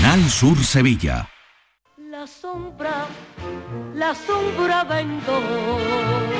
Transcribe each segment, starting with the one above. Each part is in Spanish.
Canal Sur Sevilla. La sombra, la sombra vengo.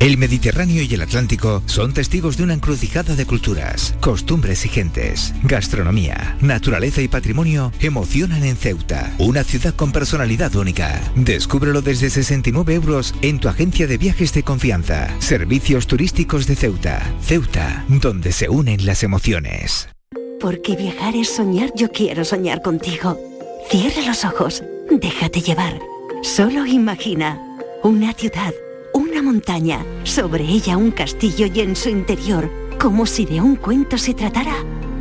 El Mediterráneo y el Atlántico son testigos de una encrucijada de culturas, costumbres y gentes. Gastronomía, naturaleza y patrimonio emocionan en Ceuta, una ciudad con personalidad única. Descúbrelo desde 69 euros en tu agencia de viajes de confianza. Servicios turísticos de Ceuta. Ceuta, donde se unen las emociones. Porque viajar es soñar, yo quiero soñar contigo. Cierra los ojos, déjate llevar. Solo imagina una ciudad una montaña, sobre ella un castillo y en su interior, como si de un cuento se tratara,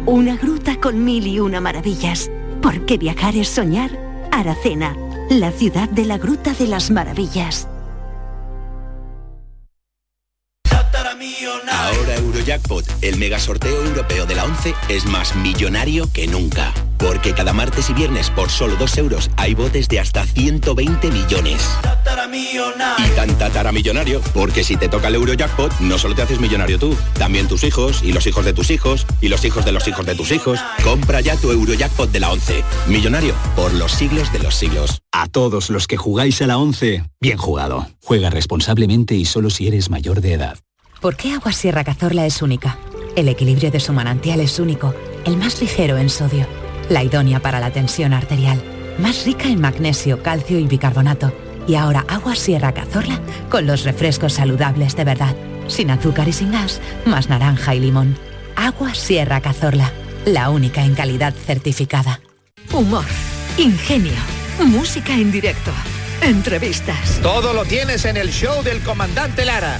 una gruta con mil y una maravillas. Porque viajar es soñar. Aracena, la ciudad de la Gruta de las Maravillas. Ahora Eurojackpot, el mega sorteo europeo de la 11, es más millonario que nunca. Porque cada martes y viernes por solo 2 euros hay botes de hasta 120 millones. Y tan tataramillonario, porque si te toca el Eurojackpot, no solo te haces millonario tú, también tus hijos, y los hijos de tus hijos, y los hijos de los hijos de tus hijos. Compra ya tu Eurojackpot de la 11. Millonario por los siglos de los siglos. A todos los que jugáis a la 11, bien jugado. Juega responsablemente y solo si eres mayor de edad. ¿Por qué Agua Sierra Cazorla es única? El equilibrio de su manantial es único, el más ligero en sodio, la idónea para la tensión arterial, más rica en magnesio, calcio y bicarbonato. Y ahora Agua Sierra Cazorla con los refrescos saludables de verdad, sin azúcar y sin gas, más naranja y limón. Agua Sierra Cazorla, la única en calidad certificada. Humor, ingenio, música en directo, entrevistas. Todo lo tienes en el show del comandante Lara.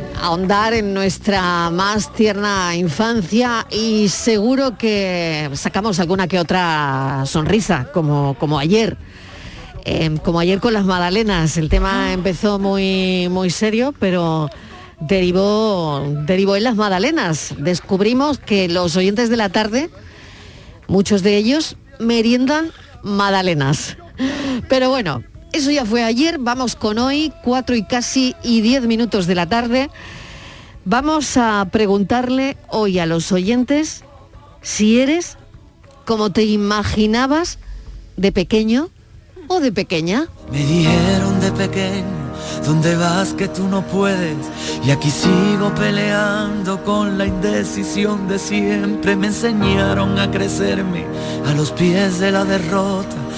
ahondar en nuestra más tierna infancia y seguro que sacamos alguna que otra sonrisa, como, como ayer. Eh, como ayer con las magdalenas, el tema empezó muy, muy serio, pero derivó, derivó en las magdalenas. Descubrimos que los oyentes de la tarde, muchos de ellos, meriendan magdalenas. Pero bueno, eso ya fue ayer, vamos con hoy, cuatro y casi y diez minutos de la tarde. Vamos a preguntarle hoy a los oyentes si eres como te imaginabas de pequeño o de pequeña. Me dijeron de pequeño, ¿dónde vas que tú no puedes? Y aquí sigo peleando con la indecisión de siempre. Me enseñaron a crecerme a los pies de la derrota.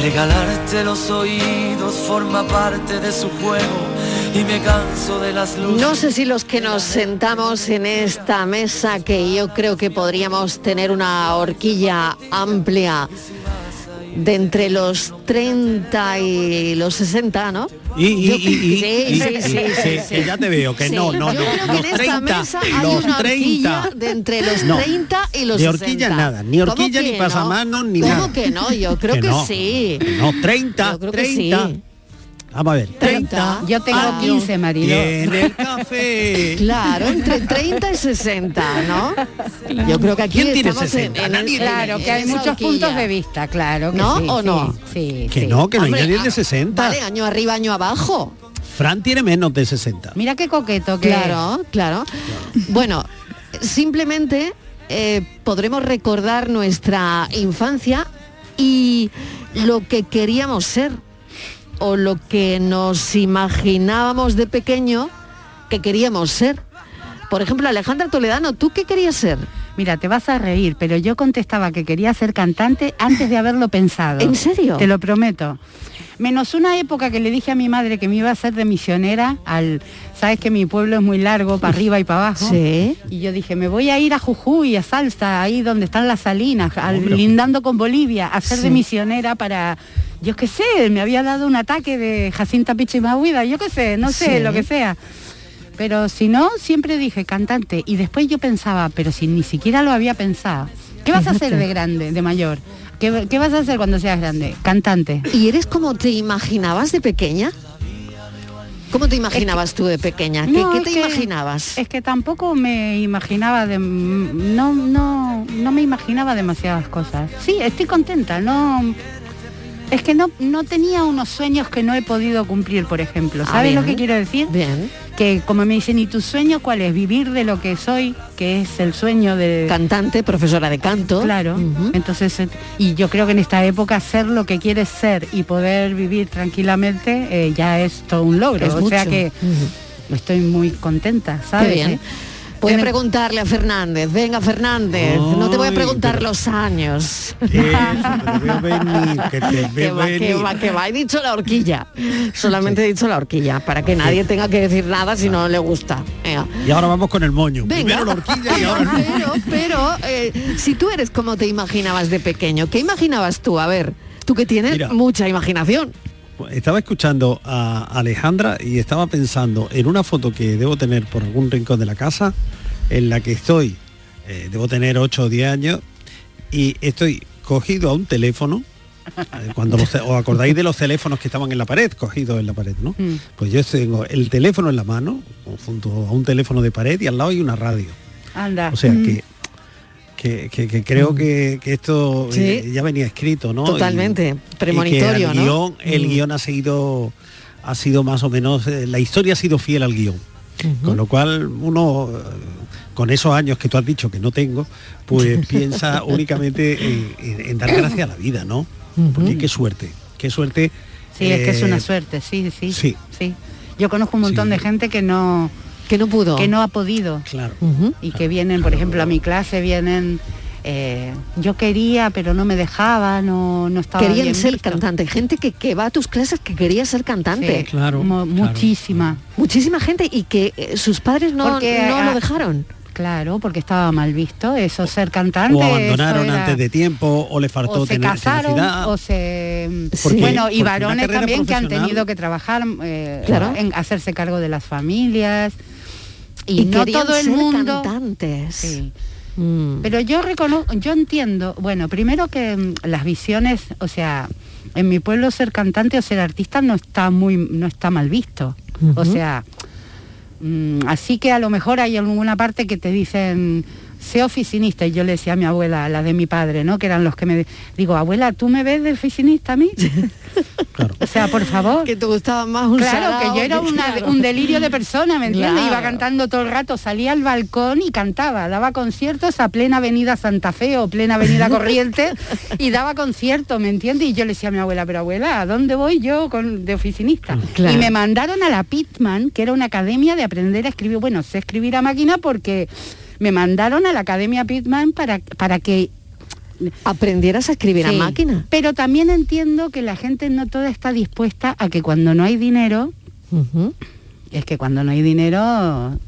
regalarte los oídos forma parte de su juego y me canso de las luces. No sé si los que nos sentamos en esta mesa, que yo creo que podríamos tener una horquilla amplia de entre los 30 y los 60, ¿no? Y, y, y, y- sí, sí, sí, que- sí, que ya te veo, que no, no, yo no. creo que Los en esta 30, mesa hay los una 30. horquilla de entre los No. 30 y los Ni 60. horquilla nada, ni ¿Cómo horquilla, ni que pasamanos, ni ¿Cómo nada. que no? Yo creo Que que, no. sí. No, 30, Yo creo que 30. sí. Vamos a ver. 30. Yo tengo Ah, 15, Marilo. Tiene el café. Claro, entre 30 y 60, ¿no? Yo creo que aquí ¿Quién tiene estamos en- 60? en, Nadie en- Claro, en que hay muchos horquilla. puntos de vista, claro. que ¿No sí, o sí, no? Sí, Que sí. no, que no hay Hombre, nadie ah, de 60. Vale, año arriba, año abajo. Fran tiene menos de 60. Mira qué coqueto que Claro, claro. Bueno, simplemente eh, podremos recordar nuestra infancia y lo que queríamos ser o lo que nos imaginábamos de pequeño que queríamos ser. Por ejemplo, Alejandra Toledano, ¿tú qué querías ser? Mira, te vas a reír, pero yo contestaba que quería ser cantante antes de haberlo pensado. ¿En serio? Te lo prometo. Menos una época que le dije a mi madre que me iba a hacer de misionera al, sabes que mi pueblo es muy largo, para arriba y para abajo. Sí. Y yo dije, me voy a ir a Jujuy, a Salsa, ahí donde están las salinas, al- lindando con Bolivia, a ser de misionera para, yo qué sé, me había dado un ataque de Jacinta Pichimahuida, yo qué sé, no sé, Sí. lo que sea. Pero si no, siempre dije cantante. Y después yo pensaba, pero si ni siquiera lo había pensado. ¿Qué vas a hacer de grande, de mayor? ¿Qué, qué vas a hacer cuando seas grande? Cantante. ¿Y eres como te imaginabas de pequeña? ¿Cómo te imaginabas tú de pequeña? ¿Qué, No, qué es te que- imaginabas? Es que tampoco me imaginaba de no no no me imaginaba demasiadas cosas. Sí, estoy contenta, no es que no no tenía unos sueños que no he podido cumplir, por ejemplo. Ah, ¿Sabes lo bien. que quiero decir? Bien. Que como me dicen, ¿y tu sueño cuál es? Vivir de lo que soy, que es el sueño de Cantante, profesora de canto. Claro. Entonces, eh, y yo creo que en esta época ser lo que quieres ser y poder vivir tranquilamente eh, ya es todo un logro. Es o sea que estoy muy contenta, ¿sabes? Qué bien. Eh, Voy a tiene- preguntarle a Fernández. Venga, Fernández. no te voy a preguntar pero- los años. Eso, que te veo venir, que te que veo va, que va, que va. He dicho la horquilla. Solamente he dicho la horquilla, para que nadie tenga que decir nada si no le gusta. Venga. Y ahora vamos con el moño. Venga. Primero la horquilla y ahora el pero, pero, eh, si tú eres como te imaginabas de pequeño, ¿qué imaginabas tú? A ver, tú que tienes Mira. mucha imaginación. Estaba escuchando a Alejandra y estaba pensando en una foto que debo tener por algún rincón de la casa, en la que estoy, eh, debo tener 8 o 10 años, y estoy cogido a un teléfono, eh, cuando los, os acordáis de los teléfonos que estaban en la pared, cogidos en la pared, ¿no? Mm. Pues yo tengo el teléfono en la mano, junto a un teléfono de pared y al lado hay una radio. Anda. O sea Mm. que, que, que- que creo que, que esto Sí. eh, ya venía escrito, ¿no? Totalmente. Y- Premonitorio, y que ¿no? guion, el Mm. guion ha sido ha sido más o menos eh, la historia ha sido fiel al guion con lo cual uno eh, con esos años que tú has dicho que no tengo pues piensa únicamente en, en- en dar gracias a la vida no porque qué suerte qué suerte Sí, es que es una suerte, sí, sí. sí. sí. Yo conozco un montón Sí. de gente que no que no pudo. que no ha podido. Claro. Y que vienen, por ejemplo, a mi clase vienen eh, yo quería, pero no me dejaba, no, no estaba Querían bien ser visto. cantante. Gente que, que va a tus clases que quería ser cantante. Sí, Claro, mo- claro. muchísima. Muchísima gente y que eh, sus padres no, Porque, no ah, lo dejaron. Claro, porque estaba mal visto eso, ser cantante. o abandonaron era- antes de tiempo o le faltó o se tener casaron tenacidad. o se Porque- bueno y varones también que han tenido que trabajar eh, Claro. en hacerse cargo de las familias y, Y no todo el ser mundo cantantes. Sí. Mm. pero yo reconozco yo entiendo bueno primero que mm, las visiones o sea en mi pueblo ser cantante o ser artista no está muy no está mal visto o sea mm, así que a lo mejor hay alguna parte que te dicen sé oficinista. Y yo le decía a mi abuela, a la de mi padre, ¿no? Que eran los que me... Digo, abuela, ¿tú me ves de oficinista a mí? O sea, por favor. Que te gustaba más un Claro, que yo era que- una- claro. un delirio de persona, ¿me entiendes? Iba cantando todo el rato, salía al balcón y cantaba, daba conciertos a plena avenida Santa Fe o plena avenida Corriente y daba conciertos, ¿me entiendes? Y yo le decía a mi abuela, pero abuela, ¿a dónde voy yo con, de oficinista? Claro. Y me mandaron a la Pitman, que era una academia de aprender a escribir, bueno, sé escribir a máquina porque me mandaron a la academia Pitman para, para que aprendieras a escribir a máquina. Pero también entiendo que la gente no toda está dispuesta a que cuando no hay dinero, es que cuando no hay dinero...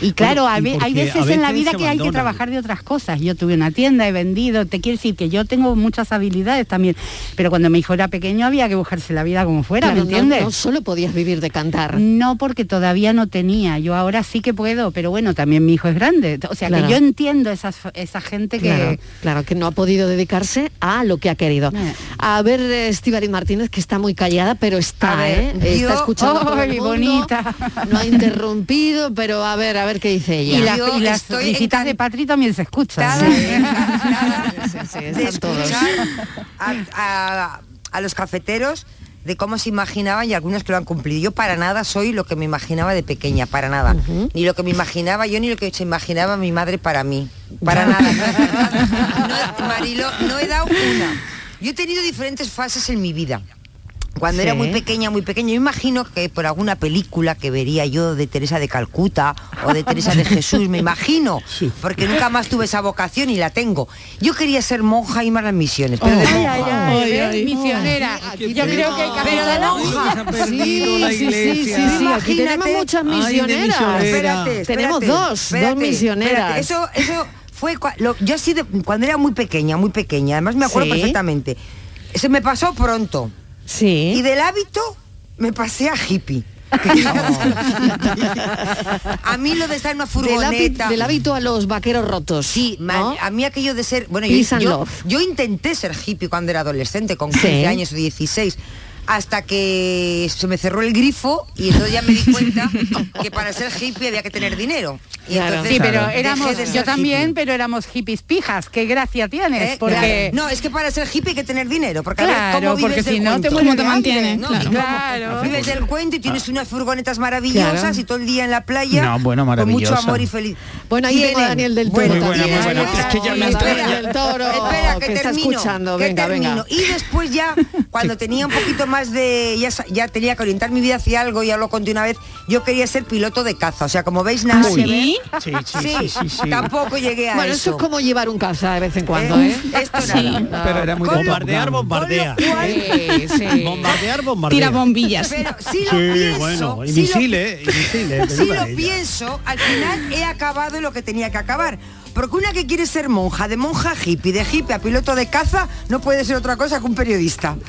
Y claro, Bueno, hay, y veces, en la vida que hay que trabajar de otras cosas. Yo tuve una tienda, he vendido, te quiero decir que yo tengo muchas habilidades también, pero cuando mi hijo era pequeño había que buscarse la vida como fuera, Claro, ¿me no- entiendes? no solo podías vivir de cantar. No, porque todavía no tenía. Yo ahora sí que puedo, pero bueno, también mi hijo es grande. O sea, Claro. que yo entiendo esas, esa gente que... Claro, claro, que no ha podido dedicarse a lo que ha querido. A ver, Estivaliz Martínez, que está muy callada, pero está, ver, ¿eh? Está escuchando todo el ¡Ay, mundo, bonita! No ha interrumpido, pero a ver, a ver qué dice ella. Y, la- y las visitas de Patri también se escuchan. a, a- a los cafeteros de cómo se imaginaban y algunos que lo han cumplido. Yo para nada soy lo que me imaginaba de pequeña, para nada. Ni lo que me imaginaba yo ni lo que se imaginaba mi madre para mí. Para nada. No, Marilo, no he dado una. Yo he tenido diferentes fases en mi vida. Cuando era muy pequeña, muy pequeña, yo imagino que por alguna película que vería yo de Teresa de Calcuta o de Teresa de Jesús, me imagino, porque nunca más tuve esa vocación y la tengo. Yo quería ser monja y más las misiones, pero de Ay, monja. ay, ay, ¿ves? Misionera. Yo creo que casi Pero de monja. Sí, sí, sí, sí, sí, aquí tenemos muchas misioneras. Espérate, Tenemos dos, espérate, dos misioneras. espérate. Eso, eso fue lo- yo así de- cuando era muy pequeña, muy pequeña. Además me acuerdo Sí. perfectamente. Se me pasó pronto. Sí. Y del hábito me pasé a hippie. a mí lo de estar en una Del, hábito, furgoneta. del hábito a los vaqueros rotos. Sí, ma- ¿no? a mí aquello de ser, bueno, yo, intenté ser hippie cuando era adolescente, con Sí. 15 años o 16, hasta que se me cerró el grifo y entonces ya me di cuenta que para ser hippie había que tener dinero. Y Claro. entonces Sí, pero éramos, de yo también, hippie. pero éramos hippies pijas. Qué gracia tienes, ¿Eh? porque... Claro. No, es que para ser hippie hay que tener dinero, porque a Claro, ver cómo vives porque del si no, cuento. te ¿Cómo te mantienes? ¿no? Claro. Vives del cuento y tienes unas furgonetas maravillosas Claro. y todo el día en la playa No, bueno, con mucho amor y feliz. Bueno, ahí tengo a Daniel del Toro. Bueno, Muy buena, muy también. buena. Es que ya me Daniel extraña. del Toro, Espera, que, que está termino, escuchando. que Venga, venga. termino. Y después ya, cuando tenía un poquito más de... Ya, ya tenía que orientar mi vida hacia algo, ya lo conté una vez, yo quería ser piloto de caza. O sea, como veis, nada que ver. Sí, sí, sí, sí, sí. Tampoco llegué a Bueno, eso. esto es como llevar un caza de vez en cuando, ¿eh? Esto nada. Pero era muy Con bombardear, bombardea. Sí, sí. Bombardear, bombardea. Tira bombillas. Pero si lo Sí, pienso, bueno, y si lo- misiles, y misiles. si lo pienso, al final he acabado lo que tenía que acabar. Porque una que quiere ser monja, de monja a hippie, de hippie a piloto de caza, no puede ser otra cosa que un periodista.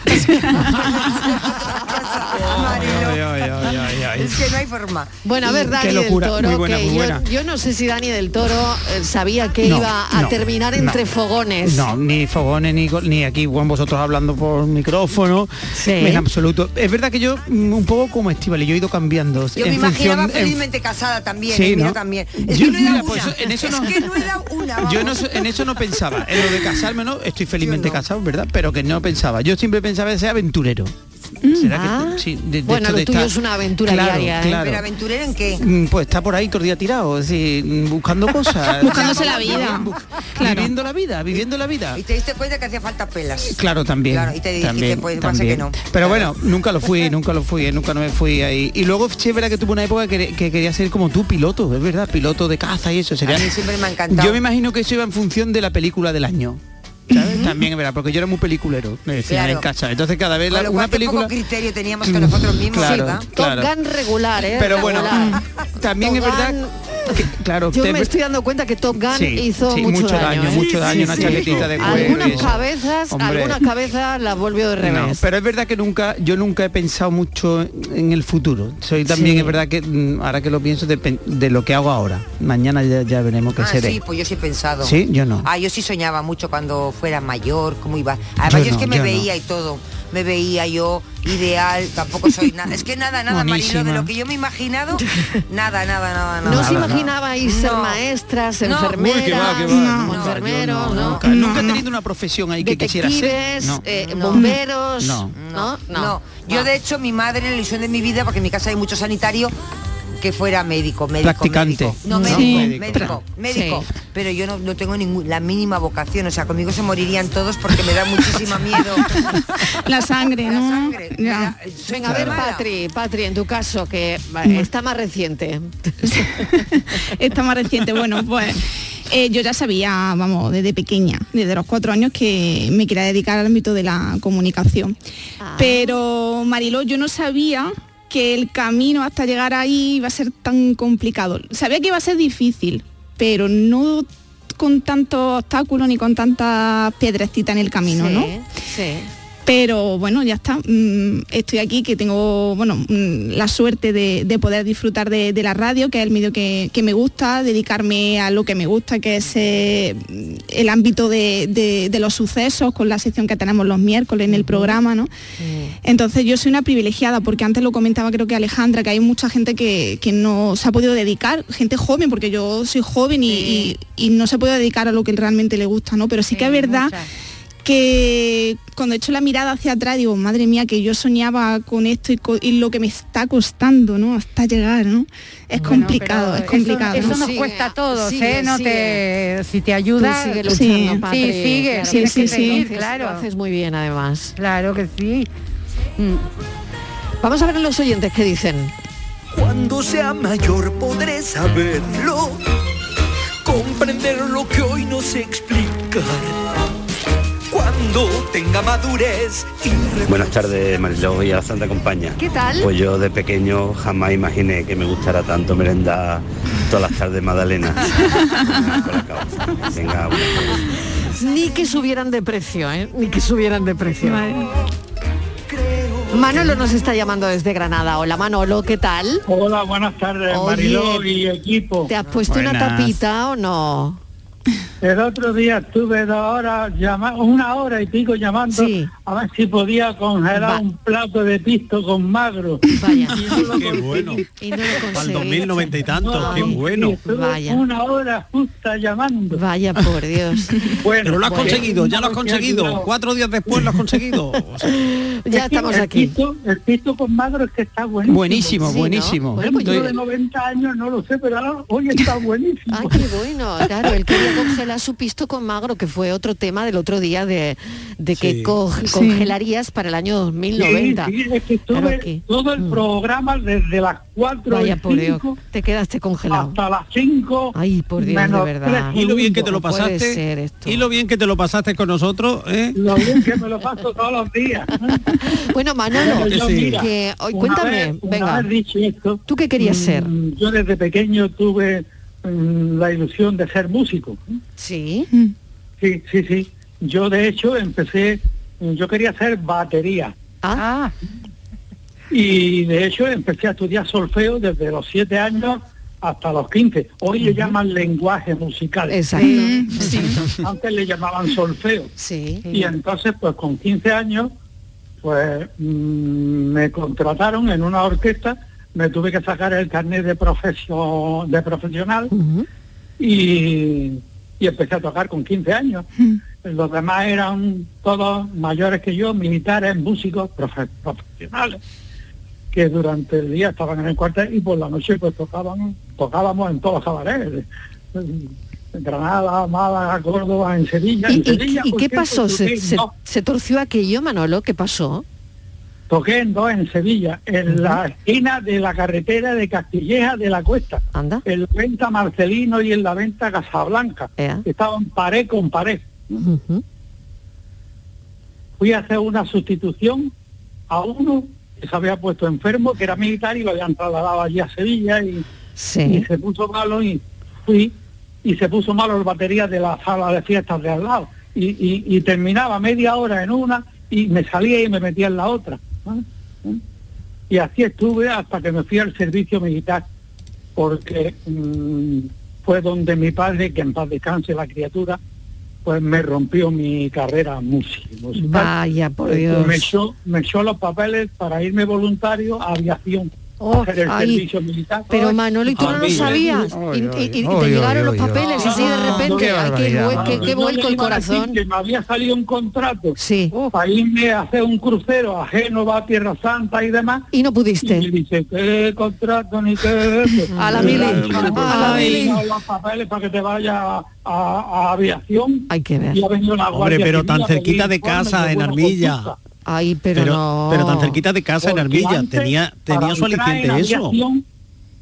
Es que no hay forma. Bueno, a ver, Dani locura, del Toro, buena, que yo-. Yo, no sé si Dani del Toro eh, sabía que No, iba a no, terminar no. entre fogones. No, ni fogones, ni, ni aquí con vosotros hablando por micrófono. Sí. En absoluto. Es verdad que yo, mm, un poco como Estivali, yo he ido cambiando. Yo en me imaginaba en- felizmente casada también, Sí, eh, también. Es Yo- que no he dado mira, pues una. eso- en eso es no- que no he una. Yo no, en eso no pensaba. En lo de casarme, ¿no? Estoy felizmente casado, ¿verdad? Pero que no pensaba. Yo siempre pensaba en ser aventurero. ¿Será que- Ah. sí, de- de Bueno, lo de tuyo es una aventura Claro, diaria, ¿eh? claro. Pero aventurero en qué? Mm, Pues está por ahí todo el día tirado, es decir, mm, buscando cosas. Buscándose la vida. Claro. Viviendo la vida, viviendo la vida. Y te diste cuenta que hacía falta pelas. Claro, también. Claro, y te dijiste, también, pues, también. que no. Pero bueno, nunca lo fui, nunca lo fui, nunca no me fui ahí. Y luego verdad que tuve una época que, que quería ser como tú, piloto, es verdad, piloto de caza y eso. Sería... A mí siempre me ha encantado. Yo me imagino que eso iba en función de la película del año. ¿Sabes? También es verdad, porque yo era muy peliculero, me decían Claro. en casa. Entonces cada vez la- una película... poco criterio teníamos con nosotros mismos, Claro, ¿verdad? claro. Top Gun regular, ¿eh? Pero bueno, también es verdad Gun- que, claro, Yo te- me estoy dando cuenta que Top Gun Sí, hizo sí, mucho, mucho daño, ¿eh? mucho daño, una chaquetita de cuero Algunas cabezas, Hombre. algunas cabezas las volvió de No, revés. pero es verdad que nunca, yo nunca he pensado mucho en el futuro. Soy también, Sí. es verdad que mm, ahora que lo pienso, depen- de, lo que hago ahora. Mañana ya, ya veremos qué Ah, seré. sí, pues yo sí he pensado. Sí, yo no. Ah, yo sí soñaba mucho cuando fuera mayor, cómo iba. Además, Yo yo, es no, que me yo no. veía y todo. Me veía yo ideal, tampoco soy nada. Es que nada, nada, Marilo, de Buenísima. lo que yo me he imaginado, nada, nada, nada, nada. ¿No os nada. imaginabais ser No. maestras, No. enfermeras, Uy, que va, que va, o enfermeros, ¿no? Nunca, nunca he tenido una profesión ahí que quisiera ser. No. eh, No. bomberos, No. ¿no? No, yo de hecho mi madre la ilusión de mi vida, porque en mi casa hay mucho sanitario, que fuera médico, médico, Practicante. médico. No, No. médico, Sí. médico, médico. Sí. Pero yo no, no tengo ningún, la mínima vocación, o sea, conmigo se morirían todos porque me da muchísima miedo. La sangre, ¿no? sangre, Ya. Venga, a ver. Patri, Patri, en tu caso, que está más reciente. Está más reciente. Bueno, pues eh, yo ya sabía, vamos, desde pequeña, desde los cuatro años, que me quería dedicar al ámbito de la comunicación. Pero, Mariló, yo no sabía que el camino hasta llegar ahí iba a ser tan complicado. Sabía que iba a ser difícil, pero no con tantos obstáculos ni con tantas piedrecitas en el camino, sí, ¿no? Sí. Pero bueno, ya está. Mm, Estoy aquí, que tengo bueno, mm, la suerte de, de poder disfrutar de, de la radio, que es el medio que, que me gusta, dedicarme a lo que me gusta, que es eh, el ámbito de, los sucesos, con la sección que tenemos los miércoles en el programa, ¿no? Entonces yo soy una privilegiada, porque antes lo comentaba creo que Alejandra, que hay mucha gente que, que no se ha podido dedicar, gente joven, porque yo soy joven y, y- y no se puede dedicar a lo que realmente le gusta, ¿no? Pero sí que es verdad que cuando echo la mirada hacia atrás digo, madre mía, que yo soñaba con esto y, co- y lo que me está costando, ¿no? Hasta llegar, ¿no? Es Bueno, complicado, es complicado. Eso, ¿no? eso nos Sigue, cuesta a todos, sigue, ¿eh? No sigue. te, si te ayuda, Tú sigue luchando, Sí. Patri, Sí, sigue, claro tienes que que sí, seguir, lo haces- claro. Lo haces muy bien, además. Claro que sí. Vamos a ver los oyentes qué dicen. Cuando sea mayor podré saberlo, comprender lo que hoy no sé explicar. Cuando tenga madurez y Buenas tardes, Mariló y a la Santa Compañía. ¿Qué tal? Pues yo de pequeño jamás imaginé que me gustara tanto merendar todas las tardes magdalena. Venga, buenas tardes. Ni que subieran de precio, ¿eh? Ni que subieran de precio. Manolo nos está llamando desde Granada. Hola Manolo, ¿qué tal? Hola, buenas tardes, Oye, Mariló y equipo. ¿Te has puesto una tapita o no? El otro día estuve dos horas, llama- una hora y pico llamando a ver si podía congelar un plato de pisto con magro. Vaya. Qué bueno. Y no lo Para el conseguiste. 2090 y tanto, qué bueno. Vaya. Una hora justa llamando. Vaya por Dios. Bueno, Pero lo has pues, conseguido, ya lo has conseguido. Cuatro días después lo has conseguido. O sea, Ya Es que estamos el aquí. Pisto, el pisto con magro es que está buenísimo. Buenísimo, Sí, ¿no? buenísimo. Bueno, pues yo de 90 años no lo sé, pero ahora hoy está buenísimo. Ah, qué bueno. Claro, él quería congelar su pisto con magro, que fue otro tema del otro día de, de que Sí. co- Sí. Congelarías para el año 2090. Sí, sí, es que estuve Claro que- todo el programa desde las 4 Vaya por Dios, 5 te quedaste congelado. hasta las 5. Ay, por Dios, de menos verdad. tres y lo bien que te lo No pasaste. ser esto. Y lo bien que te lo pasaste con nosotros, ¿eh? Lo bien que me lo paso todos los días. Bueno, Manolo, que- mira, que- hoy una cuéntame, vez- una venga. vez dicho esto, ¿Tú qué querías mm, ser? Yo desde pequeño tuve mm, la ilusión de ser músico. Sí. Sí, sí, sí. Yo de hecho empecé, yo quería hacer batería. Ah. Y de hecho empecé a estudiar solfeo desde los 7 años hasta los 15. Hoy le llaman lenguaje musical. Exacto. Antes le llamaban solfeo. Sí. Y entonces, pues con 15 años, pues mm, me contrataron en una orquesta, me tuve que sacar el carnet de profesio- de profesional y, y empecé a tocar con 15 años. Los demás eran todos mayores que yo, militares, músicos, profe- profesionales, que durante el día estaban en el cuartel y por la noche pues tocaban, tocábamos en todos los cabarets. En Granada, Málaga, Córdoba, en Sevilla. ¿Y, en Sevilla, y qué pasó? toqué ¿Se, se- se torció aquello, Manolo? ¿Qué pasó? toqué en dos en Sevilla, en la esquina de la carretera de Castilleja de la Cuesta. Anda. En la venta Marcelino y en la venta Casablanca. Estaban pared con pared. Fui a hacer una sustitución a uno que se había puesto enfermo, que era militar y lo habían trasladado allí a Sevilla y, y se puso malo y fui y se puso malo el batería de la sala de fiestas de al lado. Y, y- y terminaba media hora en una y me salía y me metía en la otra. Y así estuve hasta que me fui al servicio militar, porque mm, fue donde mi padre, que en paz descanse la criatura, pues me rompió mi carrera música. musical. Vaya, por Eh, Dios. Me echó, me echó los papeles para irme voluntario a aviación. Oh, a hacer el ay. servicio militar. Pero Manolo, ¿y tú no lo sabías? ay, Y, y- ay, y te ay, llegaron ay, los ay, papeles ay. así de repente. Ay, qué, bue- qué- qué vuelco el corazón. Que me había salido un contrato para irme a hacer un crucero a Génova, Tierra Santa y demás. Y no pudiste. Y dice, ¿qué contrato ni qué? A la mili. A la mili. los papeles para que te vaya a, aviación. Hay que ver. Y ha venido la Hombre, pero tan cerquita de casa, de en Armilla. Ay, pero, no. pero tan cerquita de casa en Porque Armilla, antes, tenía, tenía su en aliciente eso. aviación,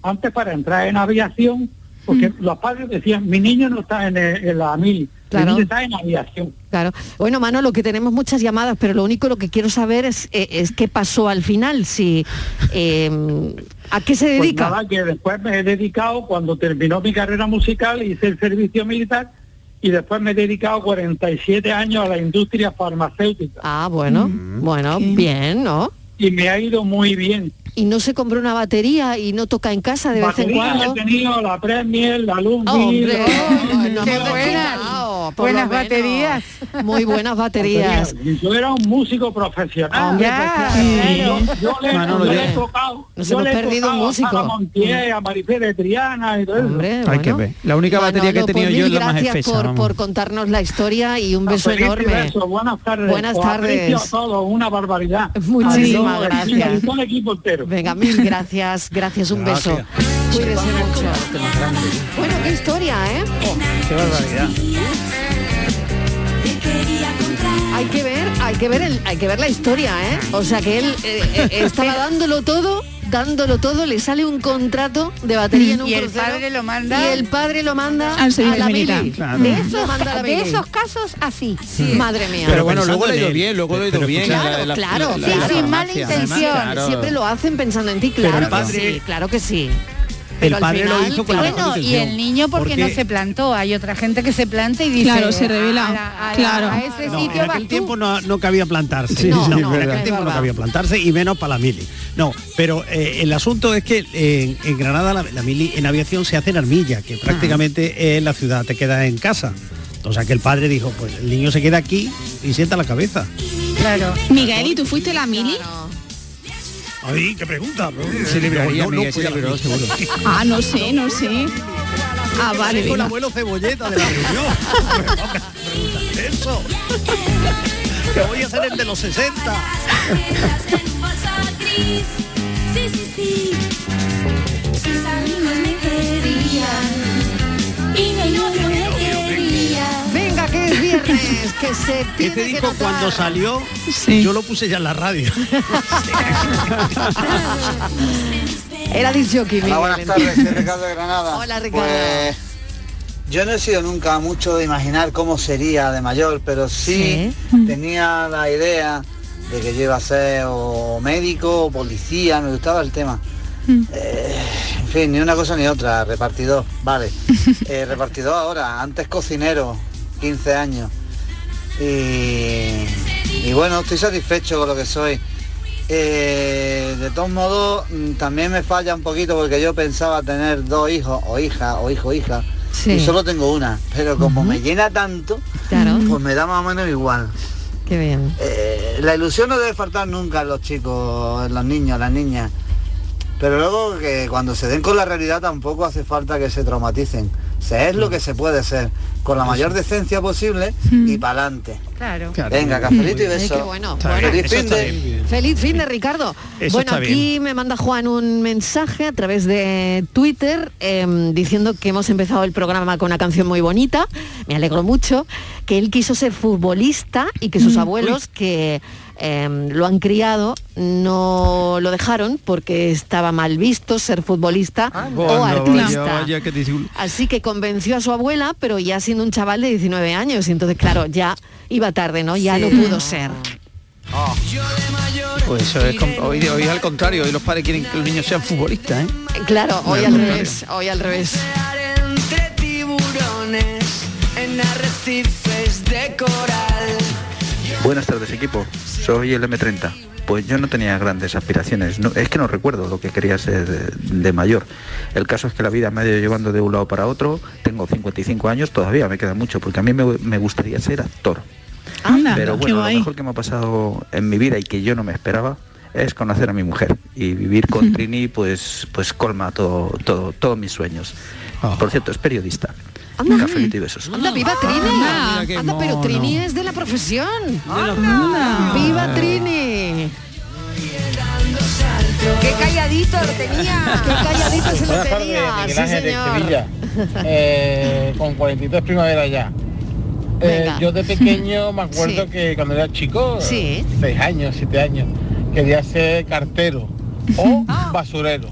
Antes para entrar en aviación, porque los padres decían, mi niño no está en, el- en la mil, Claro. mi niño está en aviación. Claro. Bueno, Manolo, que tenemos muchas llamadas, pero lo único lo que quiero saber es, eh, es qué pasó al final, si eh, a qué se Pues dedica. nada, que después me he dedicado, cuando terminó mi carrera musical, hice el servicio militar y después me he dedicado 47 años a la industria farmacéutica. Ah, bueno, bueno, bien, ¿no? Y me ha ido muy bien. Y no se compró una batería y no toca en casa de vez en cuando. he tenido la Premier, la Lumbi, Hombre, la- nos Qué hemos por buenas baterías. Muy buenas baterías. Y Yo era un músico profesional. Hombre, pues claro. Yo, yo le, Manolo, yo le he tocado, nos yo hemos le he perdido un músico. a Sara Montiel, a Marifé de Triana y todo eso. Hombre, Hay que ver. La única batería que he Manolo, tenido pues yo es mil la más gracias espesa. por, vamos. por contarnos la historia y un beso enorme. beso. Buenas tardes. Buenas tardes. a todos, una barbaridad. Muchísimas Adiós, gracias. Venga, mil gracias, gracias, un beso. Cuídese mucho. Bueno, qué historia, ¿eh? Qué barbaridad. Hay que ver, hay que ver el, hay que ver la historia, ¿eh? O sea que él eh, eh, estaba dándolo todo, dándolo todo, le sale un contrato de batería en un Y el crucero, padre lo manda- y el padre lo manda Al a la militar. mili. Claro. De Lo esos, manda a la de mili. esos casos así. Madre mía. Pero bueno, luego le ha ido bien, luego le ha ido bien. escucha, la- la- claro, la- la- claro. la Sin mala intención. además, claro. Siempre lo hacen pensando en ti, claro que sí, claro que sí. El Pero padre lo hizo con la claro, mejor Bueno, y el niño porque, Porque- no se plantó. Hay otra gente que se planta y dice Claro, se revela. A, la- a la- Claro. a ese No, sitio en aquel tiempo no, no cabía plantarse. Sí, No, sí, no, en aquel tiempo no cabía plantarse y menos para la mili. No, pero eh, el asunto es que eh, en, en Granada la, la mili en aviación se hace en Armilla, que prácticamente es la ciudad, te queda en casa. O sea que el padre dijo, pues el niño se queda aquí y sienta la cabeza. Claro. Miguel, ¿y tú fuiste la mili? Ay, qué pregunta. Se libraría, No, seguro. Ah, no sé, no sé. Ah, vale, Con el abuelo cebolleta de la reunión. Eso. Que voy a ser el de los 60. Sí, sí, sí. Sus amigos me querían y que es viernes, que se tiene Este que disco notar. cuando salió, Sí. yo lo puse ya en la radio. Era disc jockey, Hola, buenas tardes, soy Ricardo de Granada. Hola, Ricardo. Pues, yo no he sido nunca mucho de imaginar cómo sería de mayor, pero sí, tenía la idea de que yo iba a ser o médico o policía, me gustaba el tema. Eh, en fin, ni una cosa ni otra, repartidor, vale. Eh, repartidor ahora, antes cocinero, 15 años. Y, y bueno, estoy satisfecho con lo que soy. Eh, de todos modos, mm, también me falla un poquito porque yo pensaba tener dos hijos, o hija, o hijo, hija, Sí. y solo tengo una. Pero como me llena tanto, Claro. pues me da más o menos igual. Qué bien. Eh, la ilusión no debe faltar nunca en los chicos, en los niños, las niñas. Pero luego que cuando se den con la realidad tampoco hace falta que se traumaticen. Se es lo que se puede ser, con la mayor decencia posible y para adelante. Claro. Venga, cafelito y Ay, beso. qué bueno. Está Bueno, bien, Feliz fin de-. Feliz fin de Ricardo. Eso bueno, aquí bien. me manda Juan un mensaje a través de Twitter em, diciendo que hemos empezado el programa con una canción muy bonita. Me alegro mucho. Que él quiso ser futbolista y que sus Mm, abuelos que em, lo han criado no lo dejaron porque estaba mal visto ser futbolista o Anda, vaya, artista. vaya, que disul- Así que convenció a su abuela, pero ya siendo un chaval de 19 años. Y entonces, claro, ya iba tarde, ¿no? Ya no pudo ser. Pues eso es, hoy, hoy es al contrario, hoy los padres quieren que los niños sean futbolistas, ¿eh? Claro, hoy Al al contrario. revés, hoy al revés. entre tiburones en arrecifes de coral. Buenas tardes equipo, soy el M30. pues yo no tenía grandes aspiraciones. No- es que no recuerdo lo que quería ser de, de mayor. El caso es que la vida me ha ido llevando de un lado para otro. Tengo 55 años, todavía me queda mucho, porque a mí me, me gustaría ser actor. Anda, Pero bueno, lo mejor que me ha pasado en mi vida y que yo no me esperaba es conocer a mi mujer y vivir con Trini pues pues colma todo todo todos mis sueños. Por cierto, es periodista. Anda. Cafelito y besos. Anda, viva Trini. Anda, pero. Trini es de la profesión. Viva Trini. Qué calladito lo tenía. Qué calladito se lo tenía. Sí, señor. Eh, con 43 primavera ya. Eh, yo de pequeño me acuerdo Sí. que cuando era chico, Sí. 6 años, 7 años, quería ser cartero o basurero.